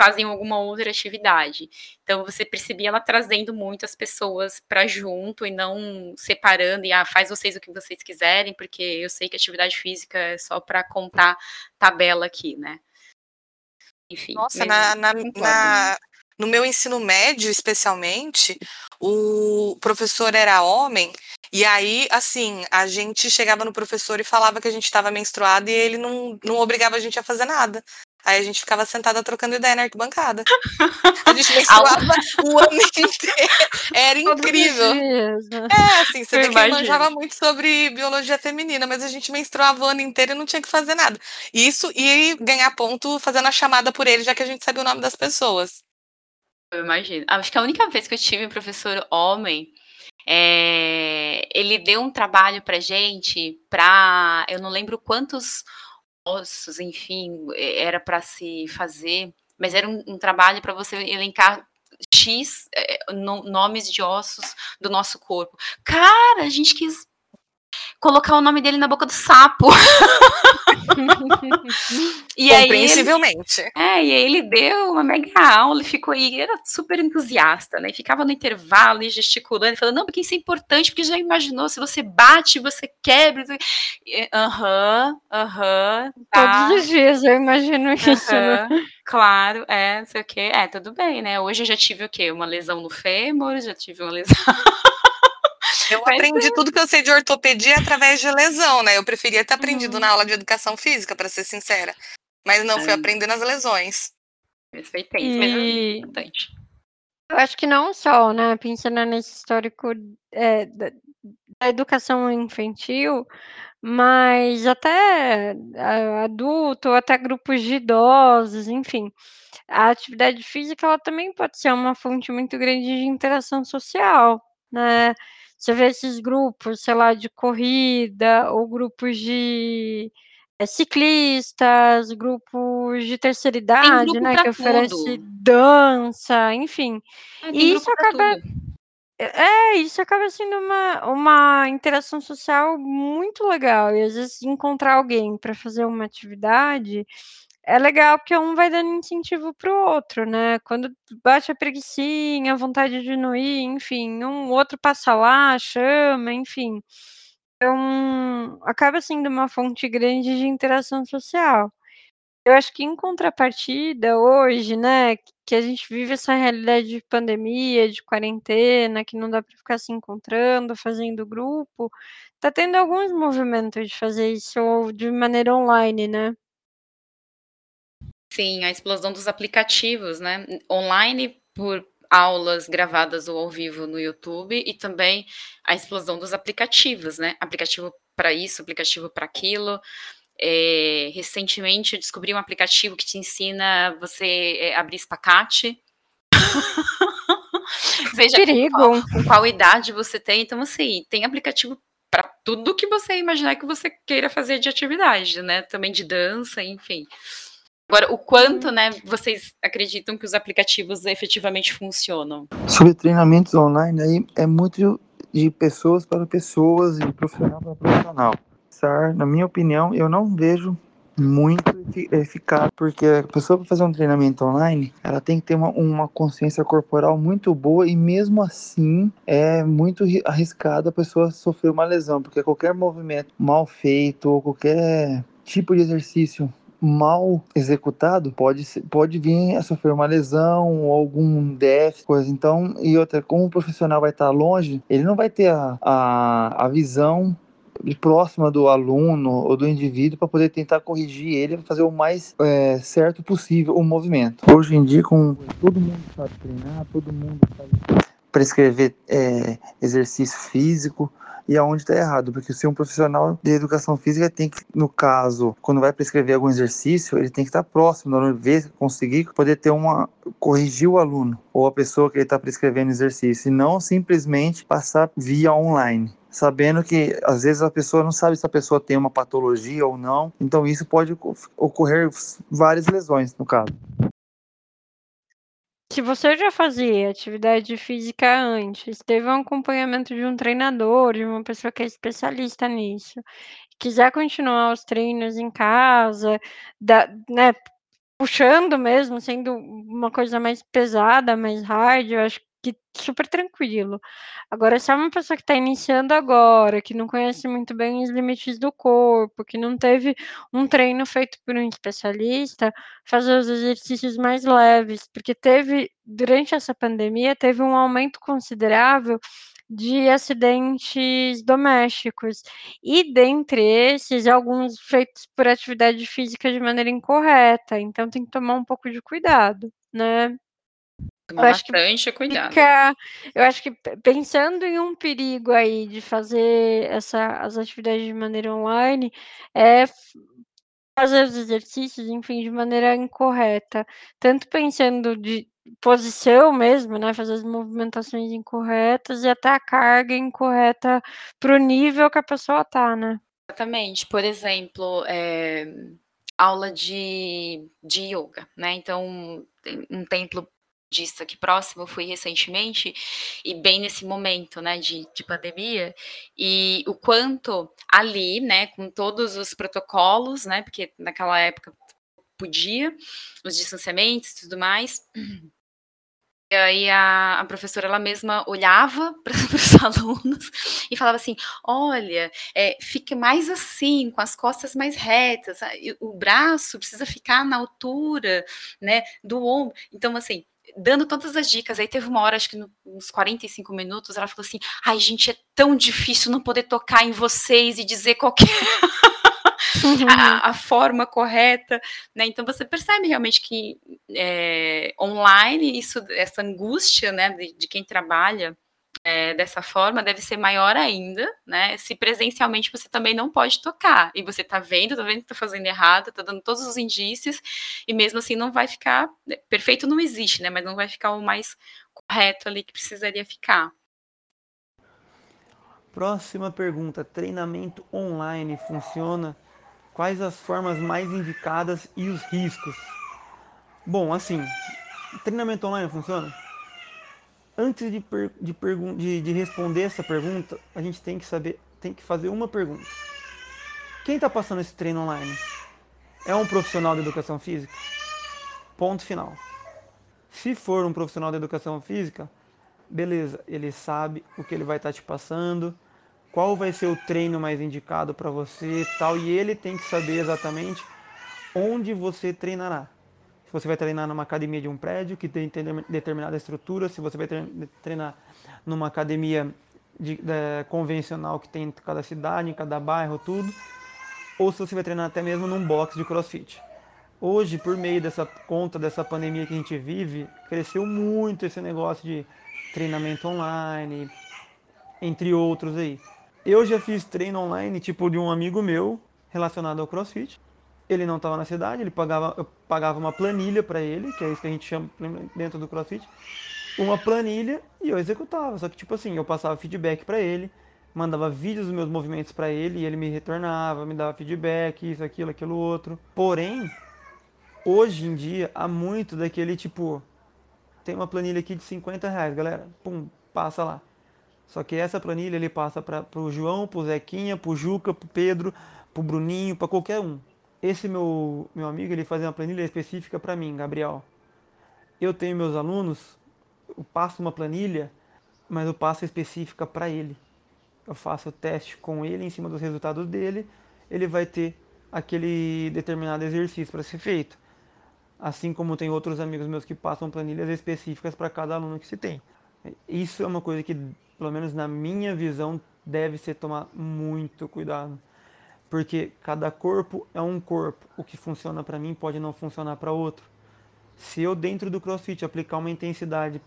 fazem alguma outra atividade. Então você percebia ela trazendo muito as pessoas para junto e não separando e ah, faz vocês o que vocês quiserem, porque eu sei que atividade física é só para contar tabela aqui, né? Enfim. Nossa, na, na, na, no meu ensino médio, especialmente, o professor era homem, e aí, assim, a gente chegava no professor e falava que a gente estava menstruada e ele não, não obrigava a gente a fazer nada. Aí a gente ficava sentada trocando ideia na arquibancada. A gente menstruava o ano inteiro. Era incrível. Né? É, assim, você vê que manjava muito sobre biologia feminina, mas a gente menstruava o ano inteiro e não tinha que fazer nada. Isso e ganhar ponto fazendo a chamada por ele, já que a gente sabia o nome das pessoas. Eu imagino. Acho que a única vez que eu tive um professor homem, é... ele deu um trabalho pra gente, pra. Eu não lembro quantos ossos, enfim, era para se fazer, mas era um, um trabalho para você elencar X é, no, nomes de ossos do nosso corpo. Cara, a gente quis colocar o nome dele na boca do sapo. e Compreensivelmente. Aí ele, é, e aí ele deu uma mega aula e ficou aí, era super entusiasta, né? E ficava no intervalo e gesticulando, falando, não, porque isso é importante, porque já imaginou, se você bate, você quebra. Aham, aham. tá. Todos os dias eu imagino isso, né? Claro, é, não sei o quê. É, tudo bem, né? Hoje eu já tive o quê? Uma lesão no fêmur, já tive uma lesão. Eu Mas aprendi tudo que eu sei de ortopedia através de lesão, né? Eu preferia ter aprendido uhum. na aula de educação física, para ser sincera. Mas não, fui é. aprender nas lesões. Respeitei, e... mas é importante. Eu acho que não só, né? Pensando nesse histórico é, da, da educação infantil, mas até adulto, até grupos de idosos, enfim. A atividade física ela também pode ser uma fonte muito grande de interação social, né? Você vê esses grupos, sei lá, de corrida, ou grupos de é, ciclistas, grupos de terceira idade, né, que oferece dança, enfim. É, e isso acaba. É, isso acaba sendo uma, uma interação social muito legal. E às vezes encontrar alguém para fazer uma atividade é legal porque um vai dando incentivo para o outro, né? Quando bate a preguiçinha, a vontade de não ir, enfim, um outro passa lá, chama, enfim. Então, acaba sendo uma fonte grande de interação social. Eu acho que em contrapartida, hoje, né, que a gente vive essa realidade de pandemia, de quarentena, que não dá para ficar se encontrando, fazendo grupo, tá tendo alguns movimentos de fazer isso de maneira online, né? Sim, a explosão dos aplicativos, né? Online por aulas gravadas ou ao vivo no YouTube e também a explosão dos aplicativos, né? Aplicativo para isso, aplicativo para aquilo. É, recentemente eu descobri um aplicativo que te ensina você é, abrir espacate. Veja Perigo. Com qual, com qual idade você tem. Então, assim, tem aplicativo para tudo que você imaginar que você queira fazer de atividade, né? Também de dança, enfim. Agora, o quanto, né, vocês acreditam que os aplicativos efetivamente funcionam? Sobre treinamentos online, aí é muito de pessoas para pessoas e profissional para profissional. Na minha opinião, eu não vejo muito eficaz, porque a pessoa para fazer um treinamento online, ela tem que ter uma, uma consciência corporal muito boa e mesmo assim é muito arriscado a pessoa sofrer uma lesão, porque qualquer movimento mal feito ou qualquer tipo de exercício mal executado, pode, pode vir a sofrer uma lesão ou algum déficit, coisa. Então, e outra, como o profissional vai estar longe, ele não vai ter a, a, a visão próxima do aluno ou do indivíduo para poder tentar corrigir ele fazer o mais é, certo possível o movimento. Hoje em dia, com todo mundo sabe treinar, todo mundo sabe prescrever é, exercício físico, e aonde está errado, porque se um profissional de educação física tem que, no caso, quando vai prescrever algum exercício, ele tem que estar próximo, não ver, conseguir poder ter uma corrigir o aluno ou a pessoa que ele está prescrevendo exercício, e não simplesmente passar via online sabendo que às vezes a pessoa não sabe se a pessoa tem uma patologia ou não, então isso pode ocorrer várias lesões no caso. Se você já fazia atividade física antes, teve um acompanhamento de um treinador, de uma pessoa que é especialista nisso, quiser continuar os treinos em casa, da, né, puxando mesmo, sendo uma coisa mais pesada, mais hard, eu acho que super tranquilo. Agora, se é uma pessoa que está iniciando agora, que não conhece muito bem os limites do corpo, que não teve um treino feito por um especialista, fazer os exercícios mais leves, porque teve, durante essa pandemia, teve um aumento considerável de acidentes domésticos. E dentre esses, alguns feitos por atividade física de maneira incorreta. Então tem que tomar um pouco de cuidado, né? Tomar bastante cuidado. Fica, eu acho que pensando em um perigo aí de fazer essa, as atividades de maneira online, é fazer os exercícios, enfim, de maneira incorreta. Tanto pensando de posição mesmo, né? Fazer as movimentações incorretas e até a carga incorreta para o nível que a pessoa tá, né? Exatamente. Por exemplo, é, aula de, de yoga, né? Então, um templo disse aqui próximo, eu fui recentemente, e bem nesse momento, né, de, de pandemia, e o quanto ali, né, com todos os protocolos, né, porque naquela época podia, os distanciamentos e tudo mais, e aí a, a, professora ela mesma olhava para os alunos e falava assim: olha, é, fique mais assim, com as costas mais retas, o braço precisa ficar na altura né, do ombro. Então, assim, dando todas as dicas. Aí teve uma hora, acho que uns 45 minutos, ela falou assim: ai, gente, é tão difícil não poder tocar em vocês e dizer qualquer. Uhum. a, a, forma correta, né? Então você percebe realmente que é, online isso, essa angústia, né, de, de quem trabalha é, dessa forma deve ser maior ainda, né? Se presencialmente você também não pode tocar e você tá vendo, tá vendo que tá fazendo errado, tá dando todos os indícios e mesmo assim não vai ficar né, perfeito, não existe, né? Mas não vai ficar o mais correto ali que precisaria ficar. Próxima pergunta: treinamento online funciona? Quais as formas mais indicadas e os riscos? Bom, assim, treinamento online funciona? Antes de, per, de, de, de responder essa pergunta, a gente tem que saber, tem que fazer uma pergunta. Quem está passando esse treino online? É um profissional de educação física? Ponto final. Se for um profissional de educação física, beleza, ele sabe o que ele vai estar tá te passando, qual vai ser o treino mais indicado para você, tal, e ele tem que saber exatamente onde você treinará se você vai treinar numa academia de um prédio que tem determinada estrutura, se você vai treinar numa academia de, de, convencional que tem em cada cidade, em cada bairro, tudo, ou se você vai treinar até mesmo num box de crossfit. Hoje, por meio dessa conta dessa pandemia que a gente vive, cresceu muito esse negócio de treinamento online, entre outros aí. Eu já fiz treino online, tipo de um amigo meu relacionado ao CrossFit ele não estava na cidade, ele pagava, eu pagava uma planilha para ele, que é isso que a gente chama dentro do CrossFit, uma planilha e eu executava. Só que tipo assim, eu passava feedback para ele, mandava vídeos dos meus movimentos para ele e ele me retornava, me dava feedback, isso, aquilo, aquilo outro. Porém, hoje em dia há muito daquele tipo, tem uma planilha aqui de 50 reais, galera, pum, passa lá. Só que essa planilha ele passa para o João, para o Zequinha, para o Juca, para o Pedro, para o Bruninho, para qualquer um esse meu, meu amigo ele faz uma planilha específica para mim, Gabriel. Eu tenho meus alunos, eu passo uma planilha, mas eu passo específica para ele. Eu faço o teste com ele em cima dos resultados dele, ele vai ter aquele determinado exercício para ser feito. Assim como tem outros amigos meus que passam planilhas específicas para cada aluno que se tem. Isso é uma coisa que, pelo menos na minha visão, deve ser tomar muito cuidado porque cada corpo é um corpo. O que funciona para mim pode não funcionar para outro. Se eu dentro do CrossFit aplicar uma intensidade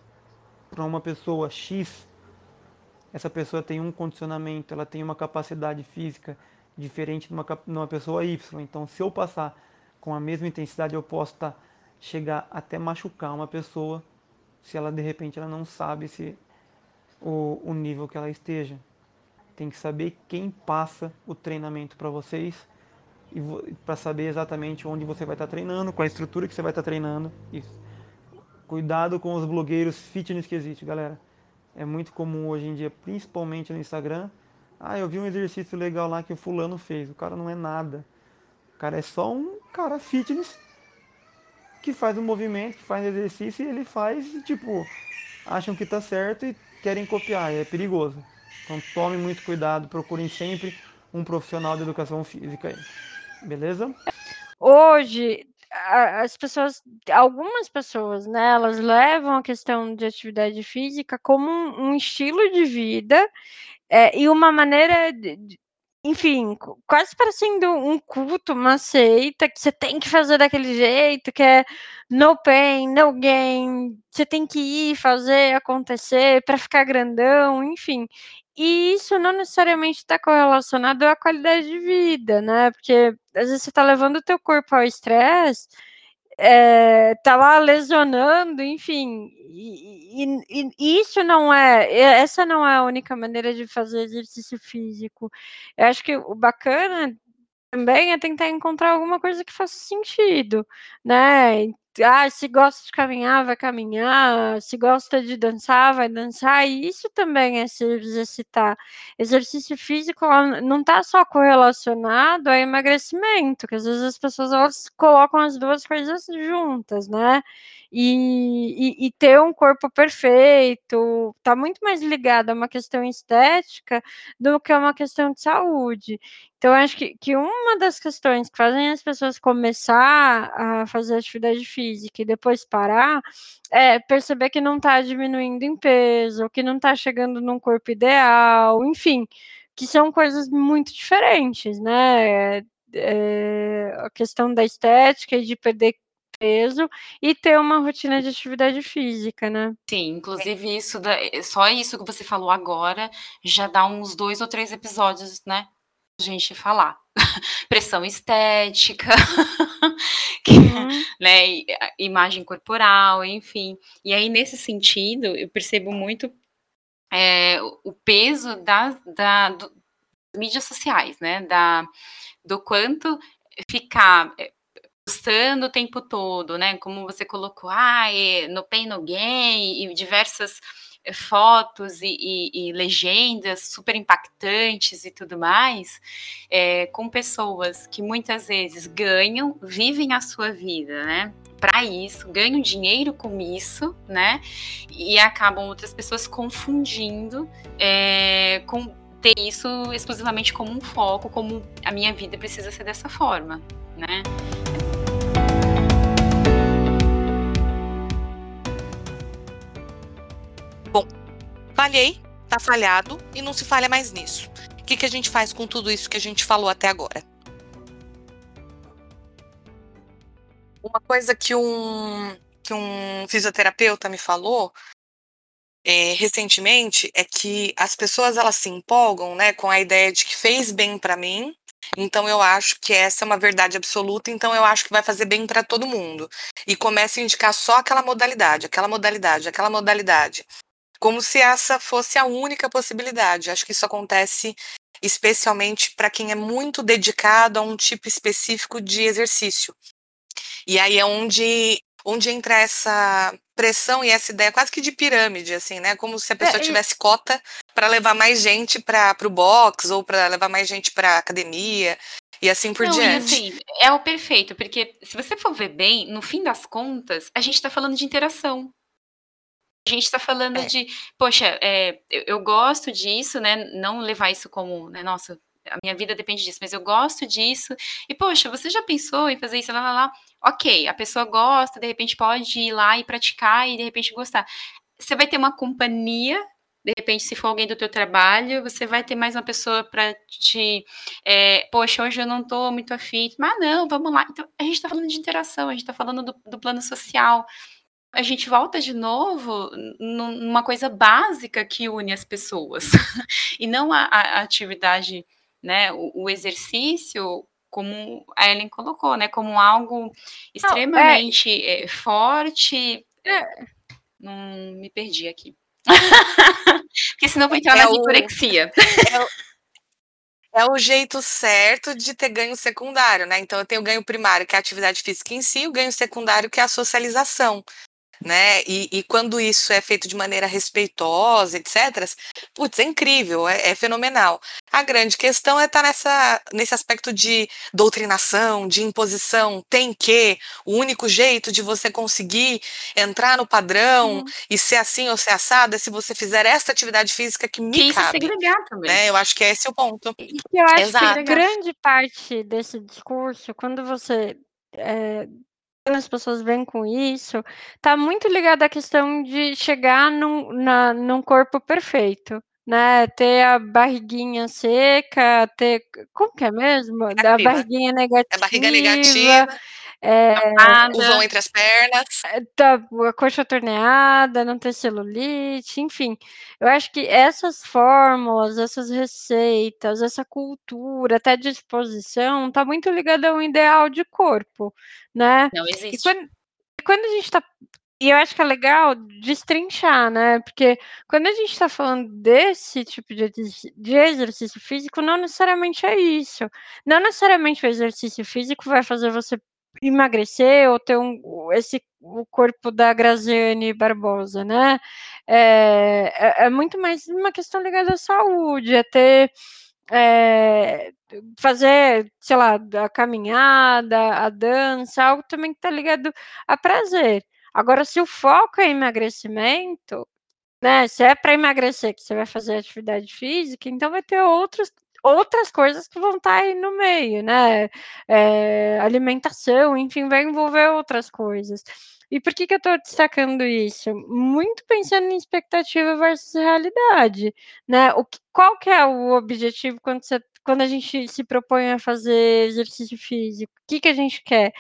para uma pessoa X, essa pessoa tem um condicionamento, ela tem uma capacidade física diferente de uma, de uma pessoa Y. Então, se eu passar com a mesma intensidade, eu posso tá, chegar até machucar uma pessoa se ela de repente ela não sabe se o, o nível que ela esteja tem que saber quem passa o treinamento para vocês e para saber exatamente onde você vai estar tá treinando, qual a estrutura que você vai estar tá treinando. Isso. Cuidado com os blogueiros fitness que existe, galera. É muito comum hoje em dia, principalmente no Instagram. Ah, eu vi um exercício legal lá que o fulano fez. O cara não é nada. O cara é só um cara fitness que faz um movimento, que faz exercício e ele faz, tipo, acham que tá certo e querem copiar. é perigoso. Então tome muito cuidado, procurem sempre um profissional de educação física aí. Beleza? Hoje, as pessoas, algumas pessoas, né, elas levam a questão de atividade física como um, um estilo de vida é, e uma maneira de, enfim, quase parecendo um culto, uma seita, que você tem que fazer daquele jeito, que é no pain, no gain, você tem que ir fazer acontecer para ficar grandão, enfim. E isso não necessariamente está correlacionado à qualidade de vida, né? Porque às vezes você está levando o teu corpo ao estresse, é, tá lá lesionando, enfim, e, e, e, isso não é, essa não é a única maneira de fazer exercício físico. Eu acho que o bacana também é tentar encontrar alguma coisa que faça sentido, né? Ah, se gosta de caminhar, vai caminhar, se gosta de dançar, vai dançar, e isso também é se exercitar. Exercício físico não está só correlacionado a emagrecimento, que às vezes as pessoas elas colocam as duas coisas juntas, né? E, e, e ter um corpo perfeito está muito mais ligado a uma questão estética do que a uma questão de saúde. Então, acho que, que uma das questões que fazem as pessoas começar a fazer atividade física e depois parar é perceber que não está diminuindo em peso, que não está chegando num corpo ideal, enfim, que são coisas muito diferentes, né? É, a questão da estética e de perder peso e ter uma rotina de atividade física, né? Sim, inclusive isso, da, só isso que você falou agora já dá uns dois ou três episódios, né? gente falar. Pressão estética. né, imagem corporal, enfim. E aí, nesse sentido, eu percebo muito é, o peso das da, mídias sociais, né? Da, do quanto ficar é, postando o tempo todo, né? Como você colocou, ah, é, no pain no gain, e diversas fotos e, e, e, legendas super impactantes e tudo mais, é, com pessoas que muitas vezes ganham, vivem a sua vida, né? Para isso, ganham dinheiro com isso, né? E acabam outras pessoas confundindo é, com ter isso exclusivamente como um foco, como a minha vida precisa ser dessa forma, né? Falhei, tá falhado e não se falha mais nisso. O que, que a gente faz com tudo isso que a gente falou até agora? Uma coisa que um, que um fisioterapeuta me falou é, recentemente é que as pessoas elas se empolgam né, com a ideia de que fez bem para mim, então eu acho que essa é uma verdade absoluta, então eu acho que vai fazer bem para todo mundo. E começa a indicar só aquela modalidade, aquela modalidade, aquela modalidade como se essa fosse a única possibilidade. Acho que isso acontece especialmente para quem é muito dedicado a um tipo específico de exercício. E aí é onde, onde entra essa pressão e essa ideia quase que de pirâmide, assim, né? Como se a pessoa é, tivesse cota para levar mais gente para o box ou para levar mais gente para academia e assim por Não, diante. E assim, é o perfeito, porque se você for ver bem, no fim das contas, a gente está falando de interação. A gente está falando é. de, poxa, é, eu, eu, gosto disso, né? Não levar isso como, né? Nossa, a minha vida depende disso, mas eu gosto disso. E, poxa, você já pensou em fazer isso? Lá, lá, lá. Ok, a pessoa gosta, de repente pode ir lá e praticar e de repente gostar. Você vai ter uma companhia de repente, se for alguém do teu trabalho, você vai ter mais uma pessoa para te, é, poxa, hoje eu não estou muito afim, mas não, vamos lá. Então, a gente está falando de interação, a gente está falando do, do, plano social, a gente volta de novo numa coisa básica que une as pessoas, e não a, a atividade, né, o, o, exercício, como a Ellen colocou, né, como algo extremamente não, é... É, forte. É. Não me perdi aqui. Porque senão vou entrar é na hiporexia. É o, é o jeito certo de ter ganho secundário, né? Então eu tenho o ganho primário, que é a atividade física em si, o ganho secundário, que é a socialização né? E, e, quando isso é feito de maneira respeitosa, etc., putz, é incrível, é, é fenomenal. A grande questão é estar tá nessa, nesse aspecto de doutrinação, de imposição. Tem que, o único jeito de você conseguir entrar no padrão uhum. e ser assim ou ser assado é se você fizer essa atividade física que me que cabe. Isso segregar também. Né? Eu acho que é esse o ponto. E eu acho Exato. que grande parte desse discurso, quando você é, as pessoas vêm com isso, tá muito ligado à questão de chegar num, na, num corpo perfeito, né? Ter a barriguinha seca, ter. Como que é mesmo? Da barriguinha negativa. A barriga negativa. É, o vão entre as pernas. É, tá, a coxa torneada, não ter celulite, enfim. Eu acho que essas fórmulas, essas receitas, essa cultura, até disposição, tá muito ligada a um ideal de corpo, né? Não existe. E quando, quando a gente tá e eu acho que é legal destrinchar, né? Porque quando a gente está falando desse tipo de, de exercício físico, não necessariamente é isso. Não necessariamente o exercício físico vai fazer você emagrecer ou ter um, esse o corpo da Graziane Barbosa, né? É, é, é, muito mais uma questão ligada à saúde, é ter é, fazer, sei lá, a caminhada, a dança, algo também que está ligado a prazer. Agora, se o foco é emagrecimento, né? Se é para emagrecer que você vai fazer atividade física, então vai ter outros outras coisas que vão estar tá aí no meio, né? É, alimentação, enfim, vai envolver outras coisas. E por que, que eu estou destacando isso? Muito pensando em expectativa versus realidade, né? O que, qual que é o objetivo quando, você, quando a gente se propõe a fazer exercício físico? O que, que a gente quer?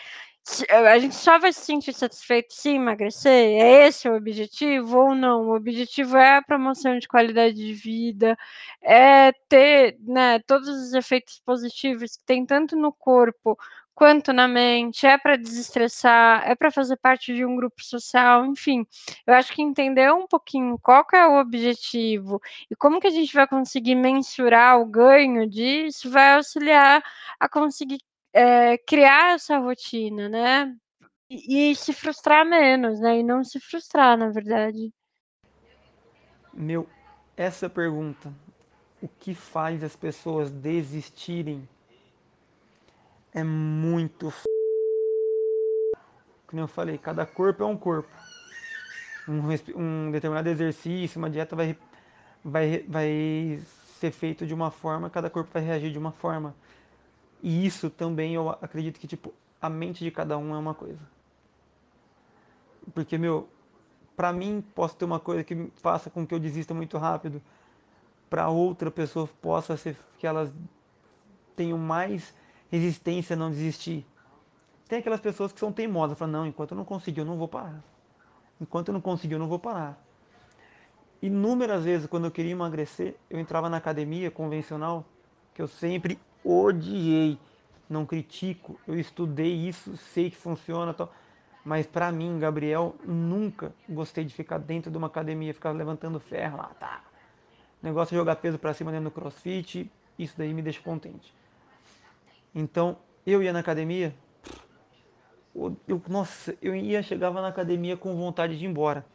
A gente só vai se sentir satisfeito se emagrecer? É esse o objetivo ou não? O objetivo é a promoção de qualidade de vida, é ter né, todos os efeitos positivos que tem tanto no corpo quanto na mente, é para desestressar, é para fazer parte de um grupo social, enfim. Eu acho que entender um pouquinho qual é o objetivo e como que a gente vai conseguir mensurar o ganho disso vai auxiliar a conseguir é, criar essa rotina, né? E, e, se frustrar menos, né? E não se frustrar, na verdade. Meu, essa pergunta, o que faz as pessoas desistirem, é muito. F... Como eu falei, cada corpo é um corpo. Um, um determinado exercício, uma dieta vai, vai, vai ser feito de uma forma, cada corpo vai reagir de uma forma. E isso também eu acredito que, tipo, a mente de cada um é uma coisa. Porque, meu, pra mim posso ter uma coisa que faça com que eu desista muito rápido. Pra outra pessoa possa ser que elas tenham mais resistência a não desistir. Tem aquelas pessoas que são teimosas, falam, não, enquanto eu não conseguir, eu não vou parar. Enquanto eu não conseguir, eu não vou parar. Inúmeras vezes, quando eu queria emagrecer, eu entrava na academia convencional, que eu sempre odiei. Não critico, eu estudei isso, sei que funciona tal. Mas para mim, Gabriel, nunca gostei de ficar dentro de uma academia, ficar levantando ferro lá, tá? Negócio de jogar peso para cima dentro do crossfit, isso daí me deixa contente. Então, eu ia na academia, eu, nossa, eu ia, chegava na academia com vontade de ir embora.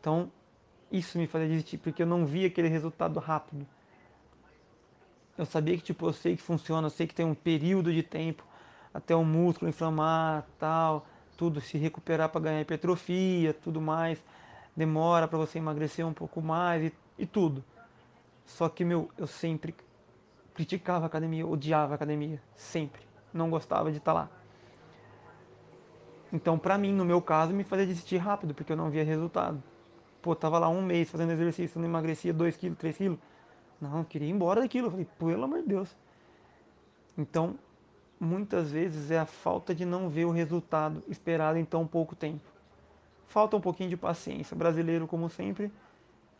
Então, isso me fazia desistir, porque eu não via aquele resultado rápido eu sabia que tipo eu sei que funciona, eu sei que tem um período de tempo até o músculo inflamar, tal, tudo se recuperar para ganhar hipertrofia, tudo mais, demora para você emagrecer um pouco mais e, e tudo. Só que meu, eu sempre criticava a academia, odiava a academia, sempre, não gostava de estar tá lá. Então, para mim, no meu caso, me fazia desistir rápido, porque eu não via resultado. Pô, tava lá um mês fazendo exercício, não emagrecia 2 quilos, 3 quilos não, eu queria ir embora daquilo. Eu falei, pelo amor de Deus. Então, muitas vezes é a falta de não ver o resultado esperado em tão pouco tempo. Falta um pouquinho de paciência. O brasileiro, como sempre,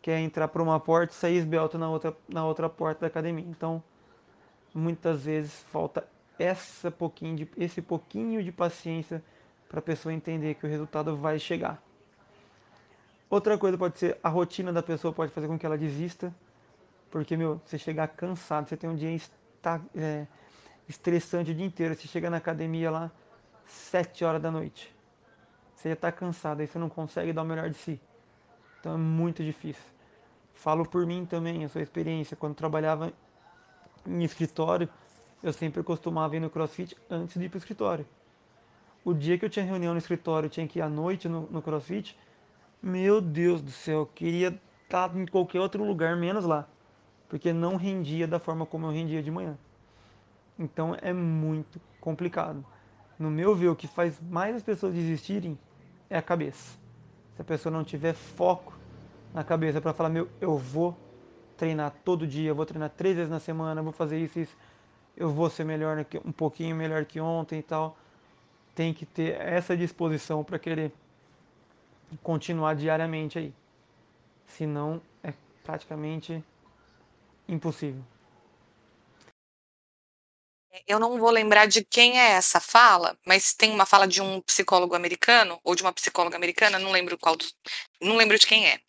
quer entrar por uma porta e sair esbelto na outra, na outra porta da academia. Então, muitas vezes falta essa pouquinho de, esse pouquinho de paciência para a pessoa entender que o resultado vai chegar. Outra coisa pode ser a rotina da pessoa pode fazer com que ela desista. Porque, meu, você chegar cansado, você tem um dia é, estressante o dia inteiro, você chega na academia lá, 7 horas da noite. Você já está cansado, aí você não consegue dar o melhor de si. Então é muito difícil. Falo por mim também, a sua experiência. Quando trabalhava em escritório, eu sempre costumava ir no crossfit antes de ir para o escritório. O dia que eu tinha reunião no escritório, eu tinha que ir à noite no, no crossfit, meu Deus do céu, eu queria estar em qualquer outro lugar, menos lá porque não rendia da forma como eu rendia de manhã. Então é muito complicado. No meu ver, o que faz mais as pessoas desistirem é a cabeça. Se a pessoa não tiver foco na cabeça para falar, meu, eu vou treinar todo dia, eu vou treinar três vezes na semana, vou fazer isso, isso, eu vou ser melhor, um pouquinho melhor que ontem e tal. Tem que ter essa disposição para querer continuar diariamente aí. Senão é praticamente impossível. É, eu não vou lembrar de quem é essa fala, mas tem uma fala de um psicólogo americano ou de uma psicóloga americana, não lembro qual, não lembro de quem é,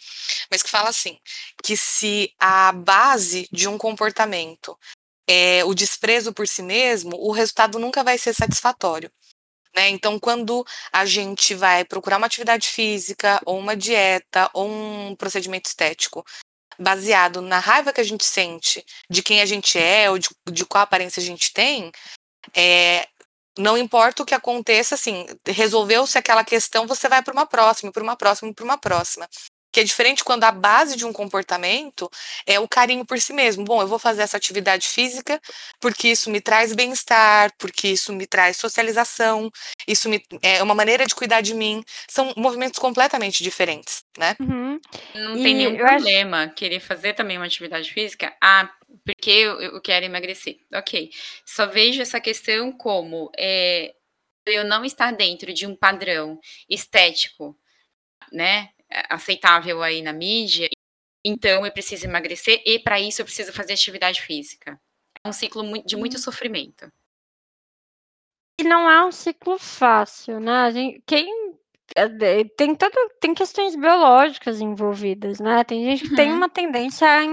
mas que fala assim, que se a base de um comportamento é o desprezo por si mesmo, o resultado nunca vai ser satisfatório. Né? Então, quando a gente vai procurar uma atividade física, ou uma dieta, ou um procedimento estético, baseado na raiva que a gente sente de quem a gente é, ou de, de qual aparência a gente tem, é, não importa o que aconteça, assim, resolveu-se aquela questão, você vai para uma próxima, para uma próxima, para uma próxima que é diferente quando a base de um comportamento é o carinho por si mesmo. Bom, eu vou fazer essa atividade física porque isso me traz bem-estar, porque isso me traz socialização, isso me, é uma maneira de cuidar de mim. São movimentos completamente diferentes, né? Uhum. Não tem nenhum problema acho... querer fazer também uma atividade física. Ah, porque eu, eu quero emagrecer. Ok. Só vejo essa questão como é, eu não estar dentro de um padrão estético, né? Aceitável aí na mídia, então eu preciso emagrecer e para isso eu preciso fazer atividade física. É um ciclo de muito uhum. sofrimento. E não é um ciclo fácil, né? Gente, quem é, tem todo, tem questões biológicas envolvidas, né? Tem gente que uhum. tem uma tendência a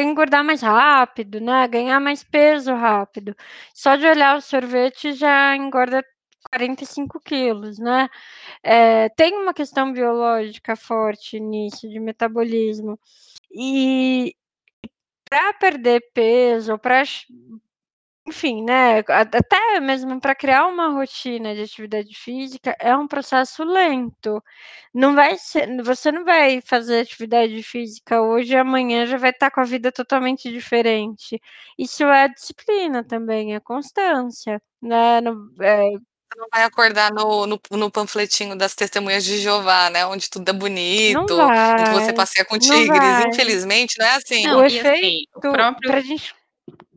engordar mais rápido, né? Ganhar mais peso rápido. Só de olhar o sorvete já engorda 45 quilos, né? É, tem uma questão biológica forte nisso, de metabolismo. E para perder peso, para enfim, né, até mesmo para criar uma rotina de atividade física é um processo lento. Não vai ser, você não vai fazer atividade física hoje e amanhã já vai estar com a vida totalmente diferente. Isso é disciplina também, é constância, né? No, é, não vai acordar no, no, no, panfletinho das testemunhas de Jeová, né? Onde tudo é bonito, onde você passeia com tigres. Infelizmente, não é assim. Não, o efeito, assim, o próprio... pra gente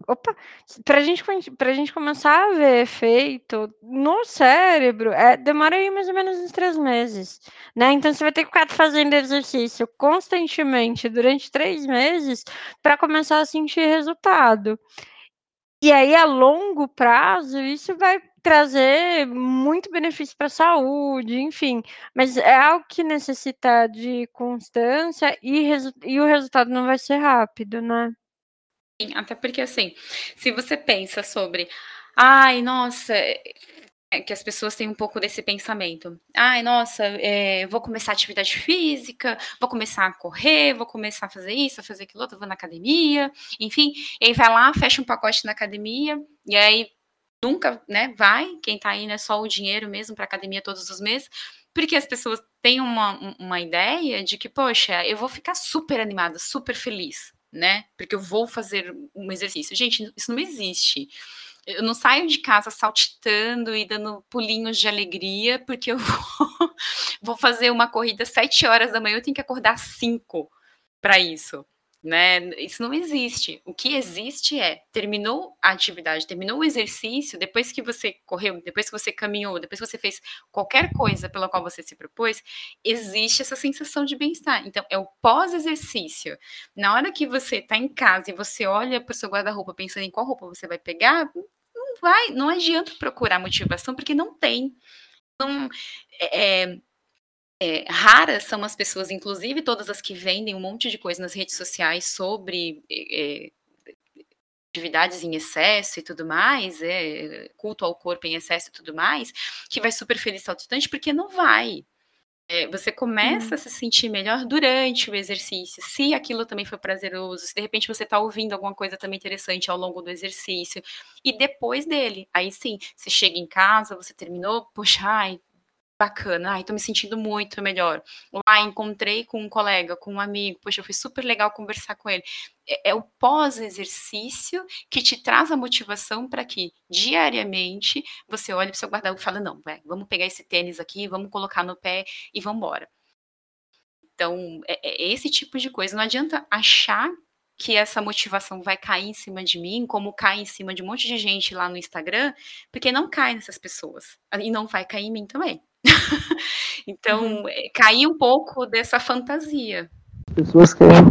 Opa, pra gente, pra gente começar a ver efeito no cérebro, é, demora aí mais ou menos uns três meses, né? Então você vai ter que ficar fazendo exercício constantemente durante três meses para começar a sentir resultado. E aí, a longo prazo, isso vai trazer muito benefício para a saúde, enfim, mas é algo que necessita de constância e, e o resultado não vai ser rápido, né? Sim, até porque assim, se você pensa sobre, ai, nossa, é que as pessoas têm um pouco desse pensamento. Ai, nossa, é, vou começar atividade física, vou começar a correr, vou começar a fazer isso, a fazer aquilo outro, vou na academia, enfim. E aí vai lá, fecha um pacote na academia, e aí nunca, né, vai. Quem tá aí, né, só o dinheiro mesmo para academia todos os meses. Porque as pessoas têm uma, uma ideia de que, poxa, eu vou ficar super animada, super feliz, né? Porque eu vou fazer um exercício. Gente, isso não existe eu não saio de casa saltitando e dando pulinhos de alegria, porque eu vou, vou fazer uma corrida sete horas da manhã, eu tenho que acordar cinco para isso né? Isso não existe. O que existe é terminou a atividade, terminou o exercício, depois que você correu, depois que você caminhou, depois que você fez qualquer coisa pela qual você se propôs, existe essa sensação de bem-estar. Então, é o pós-exercício. Na hora que você está em casa e você olha para o seu guarda-roupa pensando em qual roupa você vai pegar, não vai, não adianta procurar motivação porque não tem. Não, é, é é, raras são as pessoas, inclusive todas as que vendem um monte de coisa nas redes sociais sobre é, atividades em excesso e tudo mais, é, culto ao corpo em excesso e tudo mais, que vai super feliz saltitante, porque não vai. É, você começa hum. a se sentir melhor durante o exercício, se aquilo também foi prazeroso, se de repente você está ouvindo alguma coisa também interessante ao longo do exercício, e depois dele, aí sim, você chega em casa, você terminou, poxa, ai, bacana, ai, tô me sentindo muito melhor. Lá encontrei com um colega, com um amigo, poxa, foi super legal conversar com ele. É, é o pós-exercício que te traz a motivação para que diariamente você olhe para o seu guarda-roupa e fala, não, vamos pegar esse tênis aqui, vamos colocar no pé e vamos embora. Então, é, é esse tipo de coisa. Não adianta achar que essa motivação vai cair em cima de mim, como cai em cima de um monte de gente lá no Instagram, porque não cai nessas pessoas. E não vai cair em mim também. então, uhum. É, cair um pouco dessa fantasia. As pessoas querem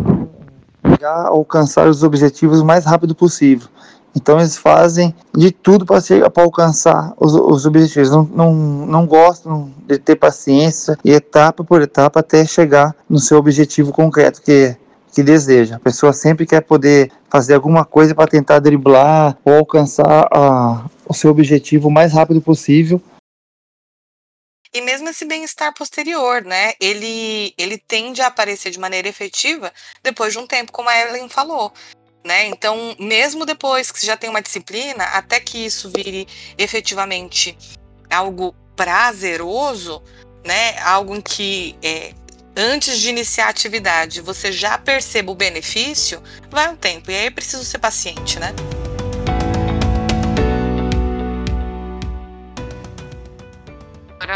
chegar, alcançar os objetivos o mais rápido possível. Então eles fazem de tudo para alcançar os, os, objetivos. Não, não, não gostam de ter paciência e etapa por etapa até chegar no seu objetivo concreto, que, que deseja. A pessoa sempre quer poder fazer alguma coisa para tentar driblar ou alcançar a, o seu objetivo o mais rápido possível E mesmo esse bem-estar posterior, né? Ele, ele tende a aparecer de maneira efetiva depois de um tempo, como a Ellen falou. Né? Então, mesmo depois que você já tem uma disciplina, até que isso vire efetivamente algo prazeroso, né? Algo em que é, antes de iniciar a atividade você já perceba o benefício, vai um tempo. E aí é preciso ser paciente, né?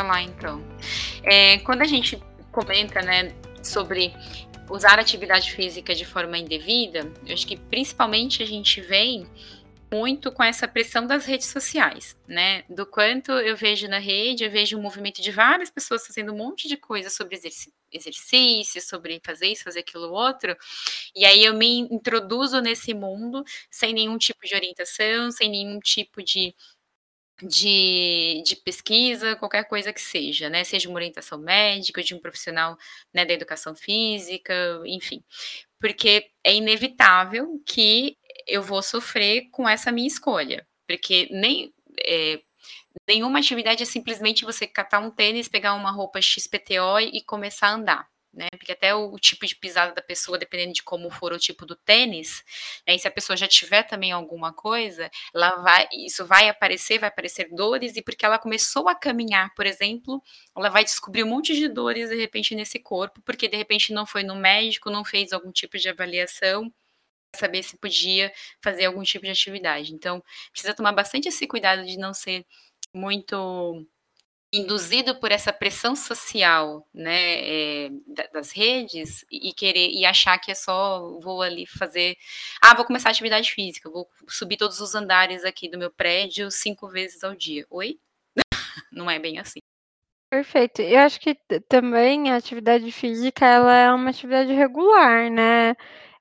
Lá então. É, quando a gente comenta, né, sobre usar atividade física de forma indevida, eu acho que principalmente a gente vem muito com essa pressão das redes sociais, né? Do quanto eu vejo na rede, eu vejo um movimento de várias pessoas fazendo um monte de coisa sobre exercício, sobre fazer isso, fazer aquilo outro, e aí eu me introduzo nesse mundo sem nenhum tipo de orientação, sem nenhum tipo de de, de pesquisa, qualquer coisa que seja, né? Seja uma orientação médica, de um profissional né, da educação física, enfim. Porque é inevitável que eu vou sofrer com essa minha escolha. Porque nem. É, nenhuma atividade é simplesmente você catar um tênis, pegar uma roupa XPTO e começar a andar né? Porque até o, o, tipo de pisada da pessoa, dependendo de como for o tipo do tênis, né? E se a pessoa já tiver também alguma coisa, ela vai, isso vai aparecer, vai aparecer dores, e porque ela começou a caminhar, por exemplo, ela vai descobrir um monte de dores de repente nesse corpo, porque de repente não foi no médico, não fez algum tipo de avaliação saber se podia fazer algum tipo de atividade. Então, precisa tomar bastante esse cuidado de não ser muito induzido por essa pressão social, né, é, das redes e querer e achar que é só vou ali fazer, ah, vou começar atividade física, vou subir todos os andares aqui do meu prédio cinco vezes ao dia. Oi? Não é bem assim. Perfeito. Eu acho que também a atividade física ela é uma atividade regular, né?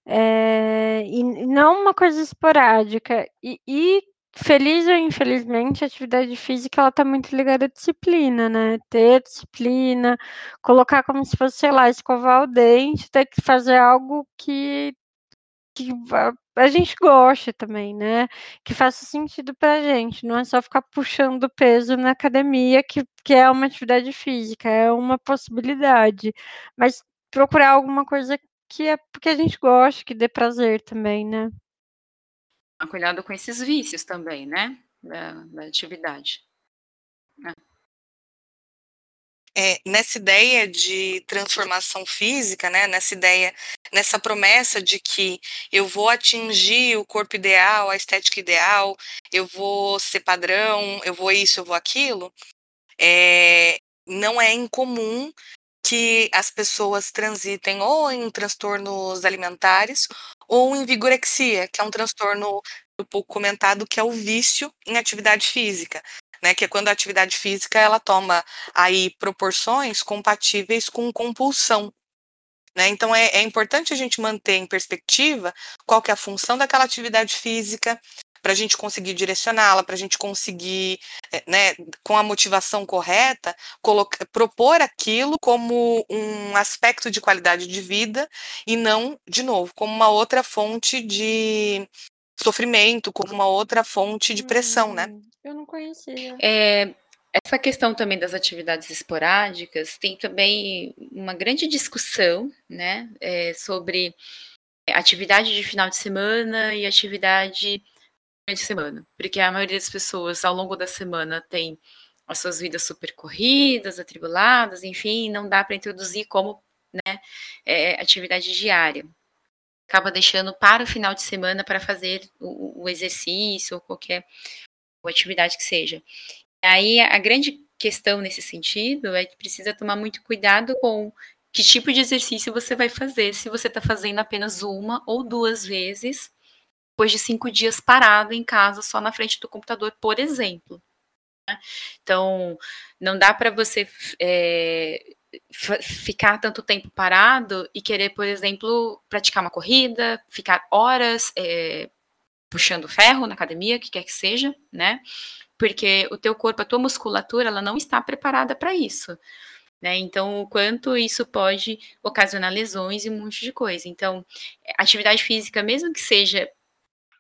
É, e não uma coisa esporádica. E, e Feliz ou infelizmente, a atividade física ela tá muito ligada à disciplina, né? Ter disciplina, colocar como se fosse, sei lá, escovar o dente, ter que fazer algo que, que a gente goste também, né? Que faça sentido pra gente, não é só ficar puxando peso na academia, que, que é uma atividade física, é uma possibilidade. Mas procurar alguma coisa que é porque a gente gosta, que dê prazer também, né? Cuidado com esses vícios também, né? Da, da atividade. É. é. nessa ideia de transformação física, né, nessa ideia, nessa promessa de que eu vou atingir o corpo ideal, a estética ideal, eu vou ser padrão, eu vou isso, eu vou aquilo, é, não é incomum que as pessoas transitem ou em transtornos alimentares ou em vigorexia, que é um transtorno pouco comentado, que é o vício em atividade física. Né, que é quando a atividade física ela toma aí proporções compatíveis com compulsão. Né? Então é, é importante a gente manter em perspectiva qual que é a função daquela atividade física, para a gente conseguir direcioná-la, para a gente conseguir, eh, né, com a motivação correta, colocar, propor aquilo como um aspecto de qualidade de vida e não, de novo, como uma outra fonte de sofrimento, como uma outra fonte de pressão, né? Hum, eu não conhecia. É, essa questão também das atividades esporádicas tem também uma grande discussão, né, é, sobre atividade de final de semana e atividade de semana, porque a maioria das pessoas ao longo da semana tem as suas vidas super corridas, atribuladas, enfim, não dá para introduzir como né, é, atividade diária. Acaba deixando para o final de semana para fazer o, o exercício ou qualquer atividade que seja. Aí a grande questão nesse sentido é que precisa tomar muito cuidado com que tipo de exercício você vai fazer, se você está fazendo apenas uma ou duas vezes depois de cinco dias parado em casa, só na frente do computador, por exemplo. Né? Então, não dá para você é, ficar tanto tempo parado e querer, por exemplo, praticar uma corrida, ficar horas é, puxando ferro na academia, que quer que seja, né? Porque o teu corpo, a tua musculatura, ela não está preparada para isso. Né? Então, o quanto isso pode ocasionar lesões e um monte de coisa. Então, atividade física, mesmo que seja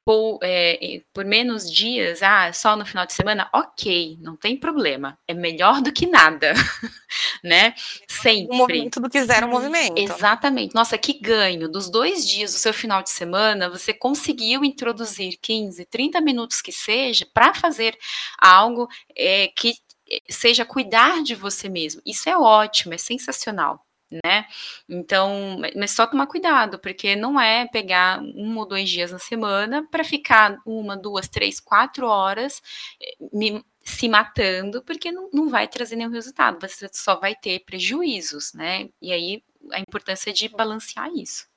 por, é, por, menos dias, ah, só no final de semana, ok, não tem problema. É melhor do que nada, né? Sempre. O movimento do que zero movimento. Exatamente. Nossa, que ganho. Dos dois dias do seu final de semana, você conseguiu introduzir 15, 30 minutos que seja para fazer algo é, que é, seja cuidar de você mesmo. Isso é ótimo, é sensacional né? Então, mas só tomar cuidado, porque não é pegar um ou dois dias na semana para ficar uma, duas, três, quatro horas eh, me, se matando, porque não, não vai trazer nenhum resultado, você só vai ter prejuízos, né? E aí a importância de balancear isso.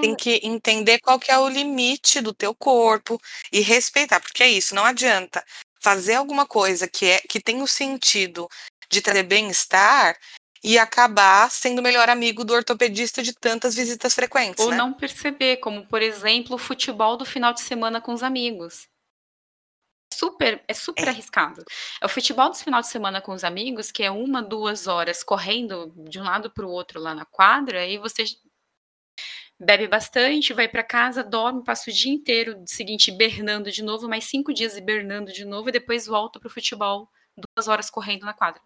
Tem que entender qual que é o limite do teu corpo e respeitar, porque é isso, não adianta fazer alguma coisa que é que tem o sentido de trazer bem-estar e acabar sendo o melhor amigo do ortopedista de tantas visitas frequentes. Ou né? não perceber, como por exemplo o futebol do final de semana com os amigos. Super, é super é. arriscado. É o futebol do final de semana com os amigos, que é uma, duas horas correndo de um lado para o outro lá na quadra, e você bebe bastante, vai para casa, dorme, passa o dia inteiro seguinte hibernando de novo, mais cinco dias hibernando de novo, e depois volta para o futebol, duas horas correndo na quadra.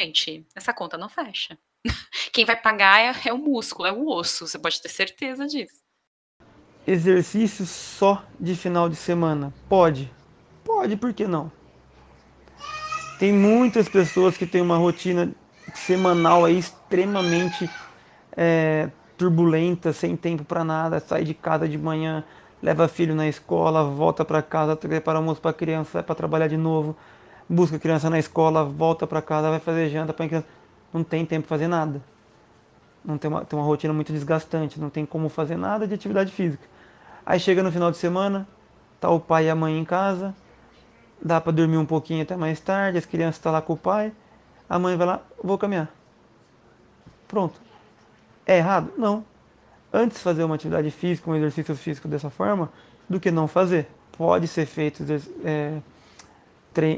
Gente, essa conta não fecha. Quem vai pagar é, é o músculo, é o osso, você pode ter certeza disso. Exercício só de final de semana. Pode. Pode, por que não? Tem muitas pessoas que têm uma rotina semanal aí extremamente é, turbulenta, sem tempo para nada, sai de casa de manhã, leva filho na escola, volta para casa, prepara almoço para criança, vai para trabalhar de novo, busca a criança na escola, volta para casa, vai fazer janta para criança. Não tem tempo para fazer nada. Não tem uma, tem uma rotina muito desgastante, não tem como fazer nada de atividade física. Aí chega no final de semana, tá o pai e a mãe em casa, dá para dormir um pouquinho até mais tarde, as crianças estão tá lá com o pai, a mãe vai lá, vou caminhar. Pronto. É errado? Não. Antes fazer uma atividade física, um exercício físico dessa forma, do que não fazer. Pode ser feito é,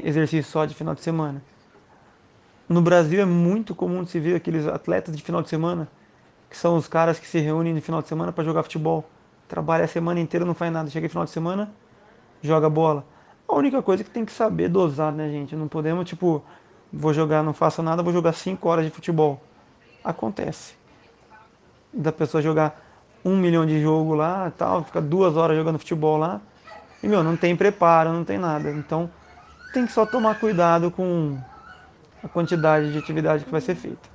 exercício só de final de semana. No Brasil é muito comum se ver aqueles atletas de final de semana, que são os caras que se reúnem no final de semana para jogar futebol. Trabalha a semana inteira, não faz nada. Chega no final de semana, joga bola. A única coisa que tem que saber dosar, né, gente? Não podemos, tipo, vou jogar, não faço nada, vou jogar 5 horas de futebol. Acontece. Da pessoa jogar um milhão de jogo lá tal, ficar duas horas jogando futebol lá. E, meu, não tem preparo, não tem nada. Então, tem que só tomar cuidado com a quantidade de atividade que vai ser feita.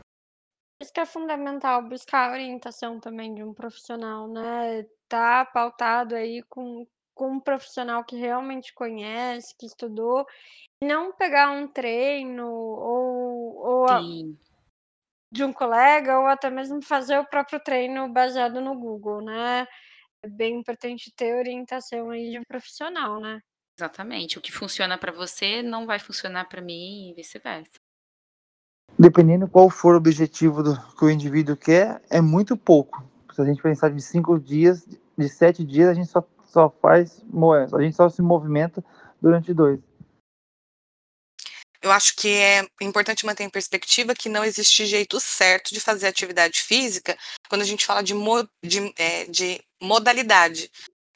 Isso que é fundamental, buscar a orientação também de um profissional, né? Tá pautado aí com, com um profissional que realmente conhece, que estudou, não pegar um treino ou, ou a, de um colega, ou até mesmo fazer o próprio treino baseado no Google, né? É bem importante ter orientação aí de um profissional, né? Exatamente. O que funciona para você não vai funcionar para mim e vice-versa. Dependendo qual for o objetivo do, que o indivíduo quer, é muito pouco. Se a gente pensar de cinco dias, de sete dias, a gente só, só faz, a gente só se movimenta durante dois. Eu acho que é importante manter em perspectiva que não existe jeito certo de fazer atividade física quando a gente fala de, mo, de, é, de modalidade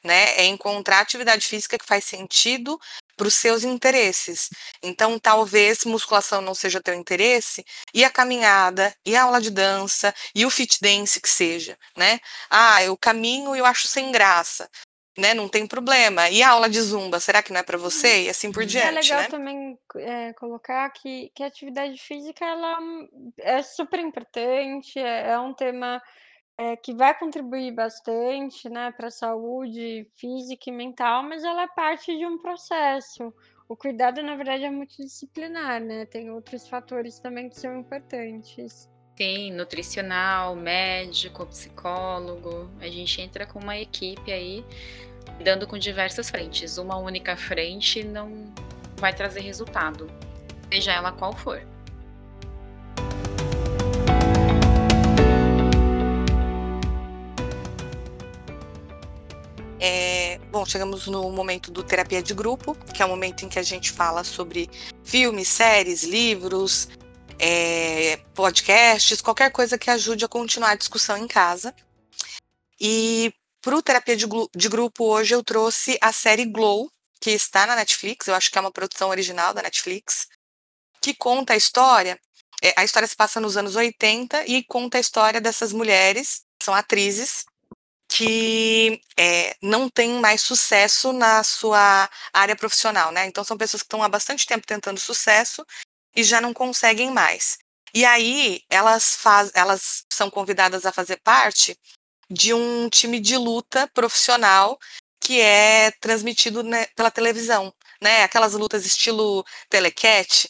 né? É encontrar atividade física que faz sentido para os seus interesses. Então, talvez musculação não seja teu interesse, e a caminhada, e a aula de dança, e o fit dance que seja, né? Ah, eu caminho e eu acho sem graça. Né, não tem problema. E a aula de zumba, será que não é para você? E assim por diante. É legal né? também é, colocar que, que a atividade física ela é super importante, é, é um tema é, que vai contribuir bastante, né, para a saúde física e mental, mas ela é parte de um processo. O cuidado, na verdade, é multidisciplinar, né? Tem outros fatores também que são importantes. Sim, nutricional, médico, psicólogo. A gente entra com uma equipe aí, dando com diversas frentes. Uma única frente não vai trazer resultado, seja ela qual for. É, bom, chegamos no momento do terapia de grupo, que é o momento em que a gente fala sobre filmes, séries, livros, é, podcasts, qualquer coisa que ajude a continuar a discussão em casa. E para o terapia de, de grupo hoje eu trouxe a série Glow, que está na Netflix, eu acho que é uma produção original da Netflix, que conta a história. É, a história se passa nos anos 80 e conta a história dessas mulheres, são atrizes, que é, não têm mais sucesso na sua área profissional, né? Então são pessoas que estão há bastante tempo tentando sucesso e já não conseguem mais. E aí elas faz, elas são convidadas a fazer parte de um time de luta profissional que é transmitido né, pela televisão, né? Aquelas lutas estilo telecat.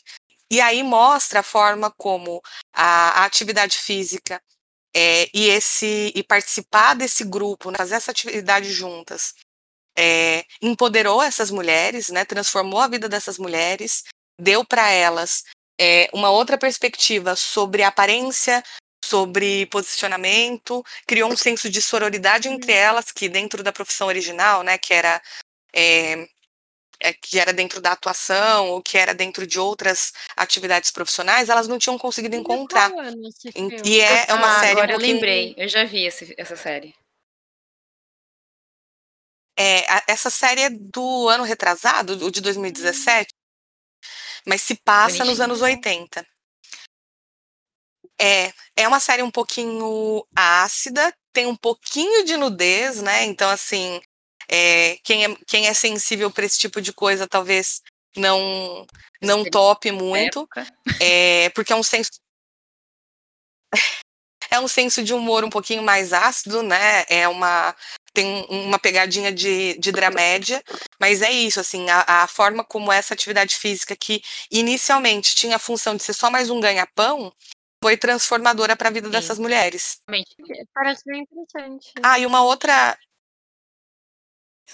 E aí mostra a forma como a, a atividade física é, e esse e participar desse grupo, né, fazer essa atividade juntas, é, empoderou essas mulheres, né, transformou a vida dessas mulheres, deu para elas é, uma outra perspectiva sobre aparência, sobre posicionamento, criou um senso de sororidade entre uhum. elas, que dentro da profissão original, né, que era é, que era dentro da atuação ou que era dentro de outras atividades profissionais, elas não tinham conseguido encontrar. E é, é uma ah, série. Agora um pouquinho... eu lembrei, eu já vi esse, essa série. É, a, essa série é do ano retrasado, o de 2017, hum. mas se passa Bonitinho. nos anos 80. É, é uma série um pouquinho ácida, tem um pouquinho de nudez, né? Então, assim, é, quem, é, quem é sensível para esse tipo de coisa talvez não não tope muito, é, porque é um senso é um senso de humor um pouquinho mais ácido, né? É uma tem uma pegadinha de, de dramédia, mas é isso, assim, a, a, forma como essa atividade física, que inicialmente tinha a função de ser só mais um ganha-pão, foi transformadora para a vida Sim. dessas mulheres. Parece bem interessante. Ah, e uma outra,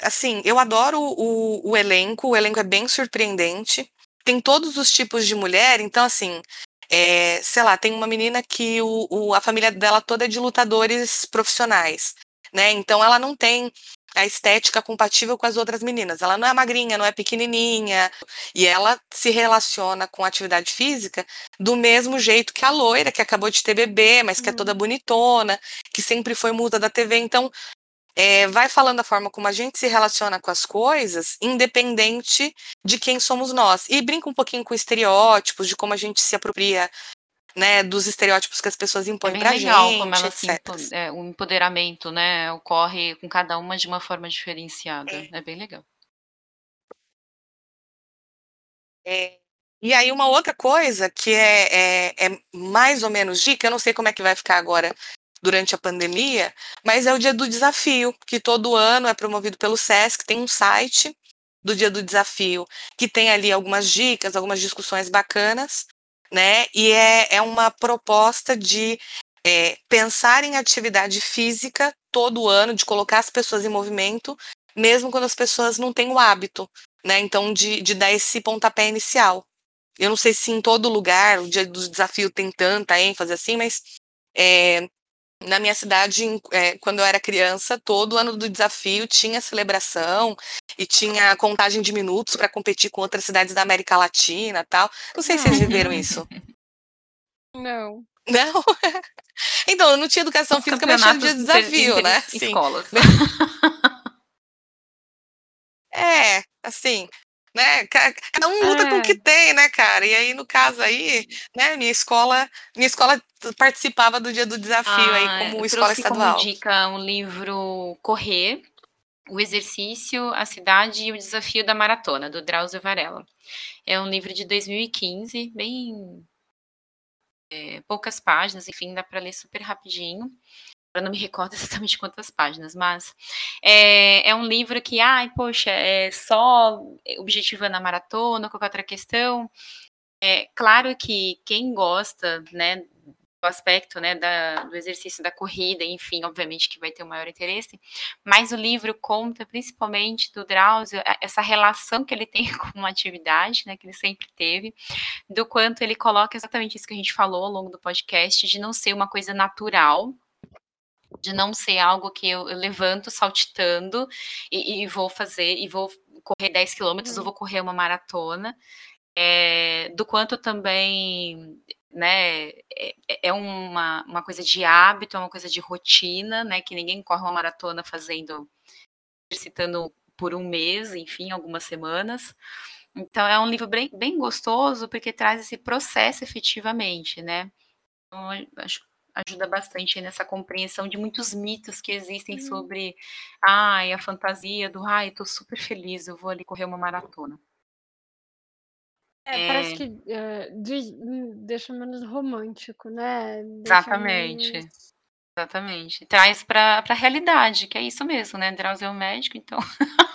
assim, eu adoro o, o elenco, o elenco é bem surpreendente. Tem todos os tipos de mulher, então, assim, é, sei lá, tem uma menina que o, o, a família dela toda é de lutadores profissionais, né? Então ela não tem a estética compatível com as outras meninas. Ela não é magrinha, não é pequenininha, e ela se relaciona com a atividade física do mesmo jeito que a loira, que acabou de ter bebê, mas que é toda uhum. bonitona, que sempre foi muda da TV. Então, é, vai falando a forma como a gente se relaciona com as coisas, independente de quem somos nós. E brinca um pouquinho com estereótipos, de como a gente se apropria né, dos estereótipos que as pessoas impõem é pra legal gente, como ela. Se, é, o empoderamento, né, ocorre com cada uma de uma forma diferenciada. É, é bem legal. É, e aí uma outra coisa que é, é, é, mais ou menos dica, eu não sei como é que vai ficar agora durante a pandemia, mas é o dia do desafio, que todo ano é promovido pelo SESC, tem um site do dia do desafio, que tem ali algumas dicas, algumas discussões bacanas, né? E é, é uma proposta de é, pensar em atividade física todo ano, de colocar as pessoas em movimento, mesmo quando as pessoas não têm o hábito, né? Então, de, de dar esse pontapé inicial. Eu não sei se em todo lugar o dia do desafio tem tanta ênfase assim, mas é, na minha cidade, é, quando eu era criança, todo ano do desafio tinha celebração e tinha contagem de minutos para competir com outras cidades da América Latina tal. Não sei se vocês viveram isso. Não. Não? então, eu não tinha educação Os física, mas tinha de desafio, né? Sim. Escolas. É, assim, né? Cada um luta é. com o que é. tem, né, cara? E aí, no caso aí, né, minha escola, minha escola participava do dia do desafio ah, aí como escola estadual. Como dica um livro Correr, o exercício, a cidade e o desafio da maratona, do Drauzio Varela. É um livro de 2015, bem é, poucas páginas, enfim, dá para ler super rapidinho eu não me recordo exatamente quantas páginas, mas é, é um livro que, ai, poxa, é só objetivando a maratona, qualquer outra questão. É claro que quem gosta, né, do aspecto, né, da, do exercício da corrida, enfim, obviamente que vai ter o maior interesse, mas o livro conta principalmente do Drauzio, essa relação que ele tem com uma atividade, né, que ele sempre teve, do quanto ele coloca exatamente isso que a gente falou ao longo do podcast, de não ser uma coisa natural, de não ser algo que eu, eu levanto saltitando e, e, vou fazer, e vou correr 10 quilômetros, uhum. ou vou correr uma maratona, é, do quanto também né, é, é, uma, uma coisa de hábito, é uma coisa de rotina, né, que ninguém corre uma maratona fazendo, exercitando por um mês, enfim, algumas semanas. Então, é um livro bem, bem gostoso, porque traz esse processo efetivamente, né. Então, acho ajuda bastante nessa compreensão de muitos mitos que existem uhum. sobre, ai, a fantasia do, ai, tô super feliz, eu vou ali correr uma maratona. É, parece é. que é, deixa menos romântico, né? Deixa Exatamente. Menos... Exatamente. Traz para a realidade, que é isso mesmo, né? Drauzio é um médico, então.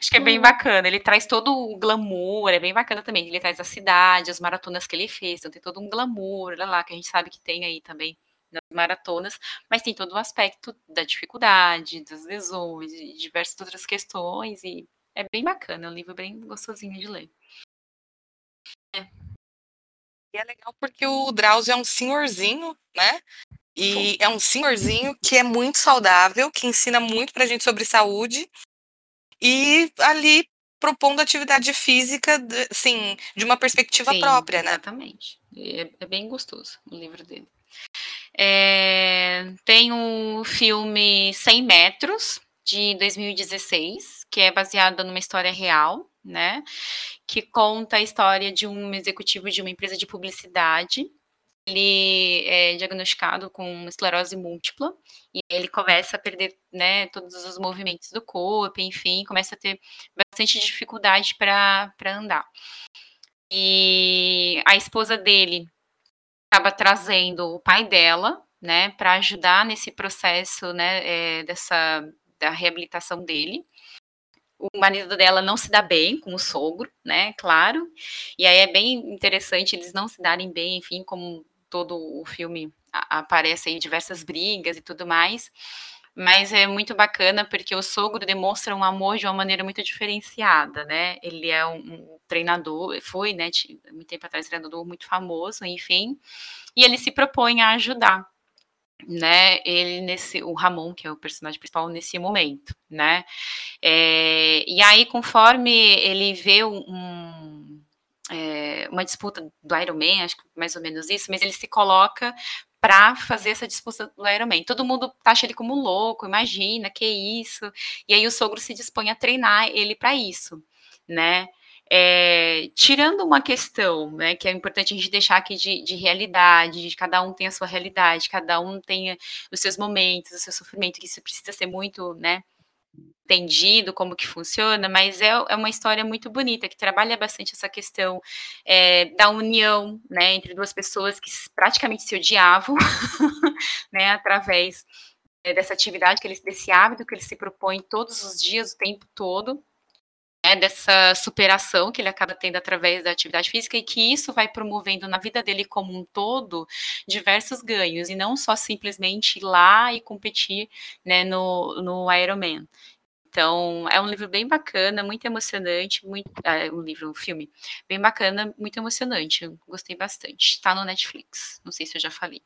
Acho que é bem uhum. bacana. Ele traz todo o glamour, é bem bacana também. Ele traz a cidade, as maratonas que ele fez, então tem todo um glamour, olha lá, que a gente sabe que tem aí também nas maratonas, mas tem todo o aspecto da dificuldade, das lesões, de diversas outras questões, e é bem bacana, é um livro bem gostosinho de ler. É. E é legal porque o Drauzio é um senhorzinho, né? E é um senhorzinho que é muito saudável, que ensina muito pra gente sobre saúde. E ali propondo atividade física, assim, de uma perspectiva Sim, própria, né? Exatamente. É, é, bem gostoso o livro dele. É, tem o filme 100 Metros, de 2016, que é baseado numa história real, né? Que conta a história de um executivo de uma empresa de publicidade. Ele é diagnosticado com esclerose múltipla e ele começa a perder, né, todos os movimentos do corpo, enfim, começa a ter bastante dificuldade para andar. E a esposa dele acaba trazendo o pai dela, né, para ajudar nesse processo, né, é, dessa da reabilitação dele. O marido dela não se dá bem com o sogro, né, claro. E aí é bem interessante eles não se darem bem, enfim, como todo o filme aparece aí diversas brigas e tudo mais. Mas é muito bacana porque o sogro demonstra um amor de uma maneira muito diferenciada, né? Ele é um, um treinador, foi, né, muito tempo atrás, treinador muito famoso, enfim, e ele se propõe a ajudar, né, ele nesse, o Ramon, que é o personagem principal nesse momento, né, é, e aí conforme ele vê um, é, uma disputa do Iron Man, acho que mais ou menos isso, mas ele se coloca para fazer essa disputa do Iron Man. Todo mundo taxa ele como louco, imagina, que isso. E aí o sogro se dispõe a treinar ele para isso, né? É, tirando uma questão, né, que é importante a gente deixar aqui de, de, realidade, de cada um tem a sua realidade, cada um tem os seus momentos, o seu sofrimento, que isso precisa ser muito, né, entendido como que funciona, mas é, é uma história muito bonita, que trabalha bastante essa questão é, da união, né, entre duas pessoas que praticamente se odiavam, né, através é, dessa atividade, que eles, desse hábito que ele se propõe todos os dias, o tempo todo, né, dessa superação que ele acaba tendo através da atividade física e que isso vai promovendo na vida dele como um todo diversos ganhos e não só simplesmente ir lá e competir né, no, no Ironman. Então, é um livro bem bacana, muito emocionante, muito, é, um livro, um filme bem bacana, muito emocionante. Gostei bastante. Está no Netflix. Não sei se eu já falei.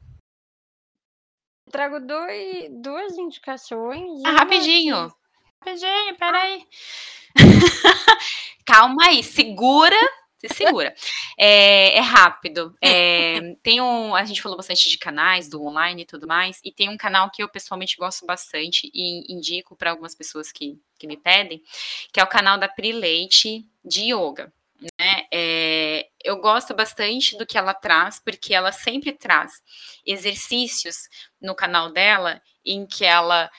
Trago dois, duas indicações. Ah, rapidinho. Rapidinho, peraí. Calma aí, segura, se segura. É, é rápido. É, tem um, a gente falou bastante de canais, do online e tudo mais, e tem um canal que eu pessoalmente gosto bastante e indico para algumas pessoas que, que me pedem, que é o canal da Pri Leite de Yoga. Né? É, eu gosto bastante do que ela traz, porque ela sempre traz exercícios no canal dela em que ela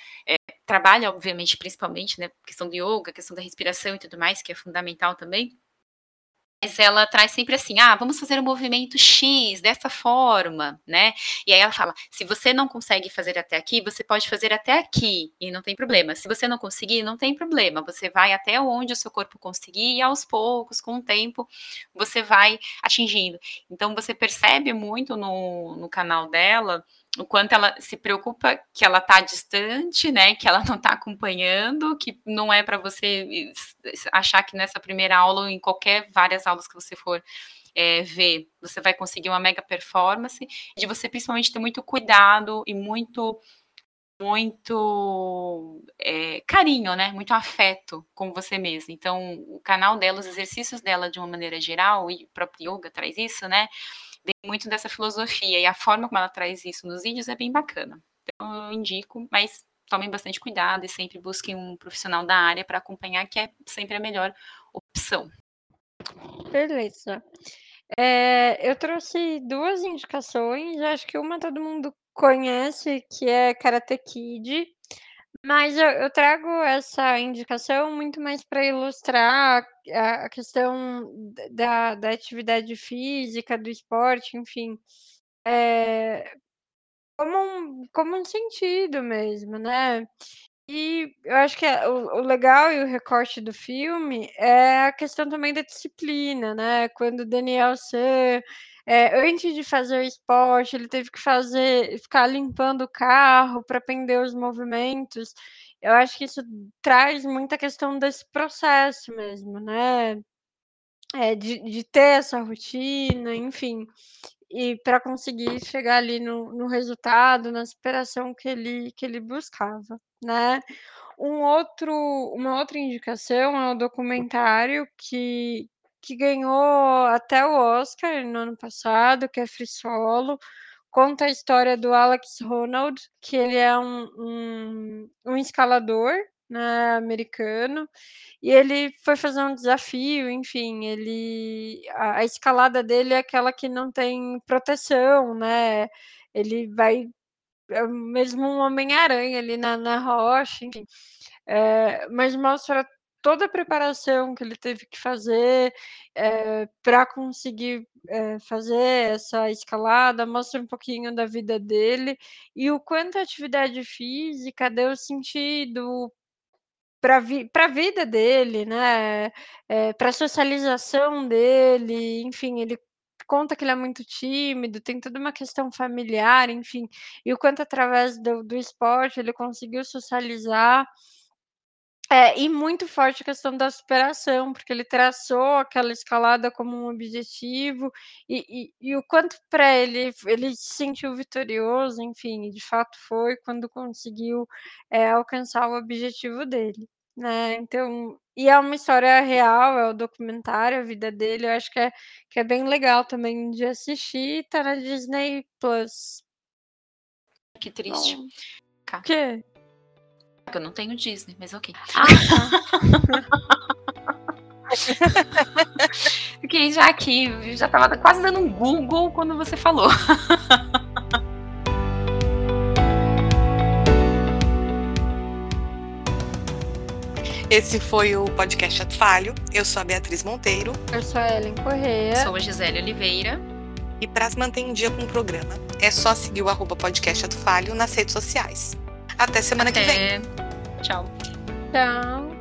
trabalha, obviamente, principalmente, né, questão do yoga, questão da respiração e tudo mais, que é fundamental também. Mas ela traz sempre assim, ah, vamos fazer o um movimento X dessa forma, né? E aí ela fala, se você não consegue fazer até aqui, você pode fazer até aqui e não tem problema. Se você não conseguir, não tem problema. Você vai até onde o seu corpo conseguir e aos poucos, com o tempo, você vai atingindo. Então você percebe muito no, no canal dela o quanto ela se preocupa que ela está distante, né, que ela não está acompanhando, que não é para você achar que nessa primeira aula ou em qualquer várias aulas que você for é, ver, você vai conseguir uma mega performance, de você principalmente ter muito cuidado e muito muito é, carinho, né? Muito afeto com você mesmo. Então, o canal dela, os exercícios dela, de uma maneira geral, e o próprio yoga traz isso, né? Vem muito dessa filosofia e a forma como ela traz isso nos vídeos é bem bacana. Então eu indico, mas tomem bastante cuidado e sempre busquem um profissional da área para acompanhar, que é sempre a melhor opção. Beleza. É, eu trouxe duas indicações, acho que uma todo mundo conhece, que é Karate Kid, mas eu, eu trago essa indicação muito mais para ilustrar a, questão da, da atividade física, do esporte, enfim, é, como um, como um sentido mesmo, né? E eu acho que é, o, o legal e o recorte do filme é a questão também da disciplina, né? Quando o Daniel San, é, antes de fazer o esporte, ele teve que fazer, ficar limpando o carro para aprender os movimentos. Eu acho que isso traz muita questão desse processo mesmo, né? É, de, de ter essa rotina, enfim e para conseguir chegar ali no, no resultado, na superação que ele, que ele buscava, né? Um outro, uma outra indicação é o documentário que, que ganhou até o Oscar no ano passado, que é Free Solo, conta a história do Alex Ronald, que ele é um, um, um escalador né, americano, e ele foi fazer um desafio, enfim, ele a, a escalada dele é aquela que não tem proteção, né? Ele vai é mesmo um Homem-Aranha ali na, na rocha, enfim. É, mas mostra toda a preparação que ele teve que fazer é, para conseguir é, fazer essa escalada, mostra um pouquinho da vida dele e o quanto a atividade física deu sentido para vi a vida dele, né, eh, pra socialização dele, enfim, ele conta que ele é muito tímido, tem toda uma questão familiar, enfim, e o quanto através do do esporte ele conseguiu socializar. É, e muito forte a questão da superação, porque ele traçou aquela escalada como um objetivo, e e e o quanto para ele ele se sentiu vitorioso, enfim, de fato foi quando conseguiu, eh, alcançar o objetivo dele. Né, então e é uma história real, é o documentário, a vida dele, eu acho que é que é bem legal também de assistir, tá na Disney Plus. Que triste. O quê? Eu não tenho Disney, mas ok. Ah, tá. Fiquei já aqui, já tava quase dando um Google quando você falou. Esse foi o podcast Ato Falho. Eu sou a Beatriz Monteiro. Eu sou a Ellen Correia. Sou a Gisele Oliveira. E para se manter em dia com o programa, é só seguir o arroba podcast Ato Falho nas redes sociais. Até semana Até. que vem. Tchau. Tchau.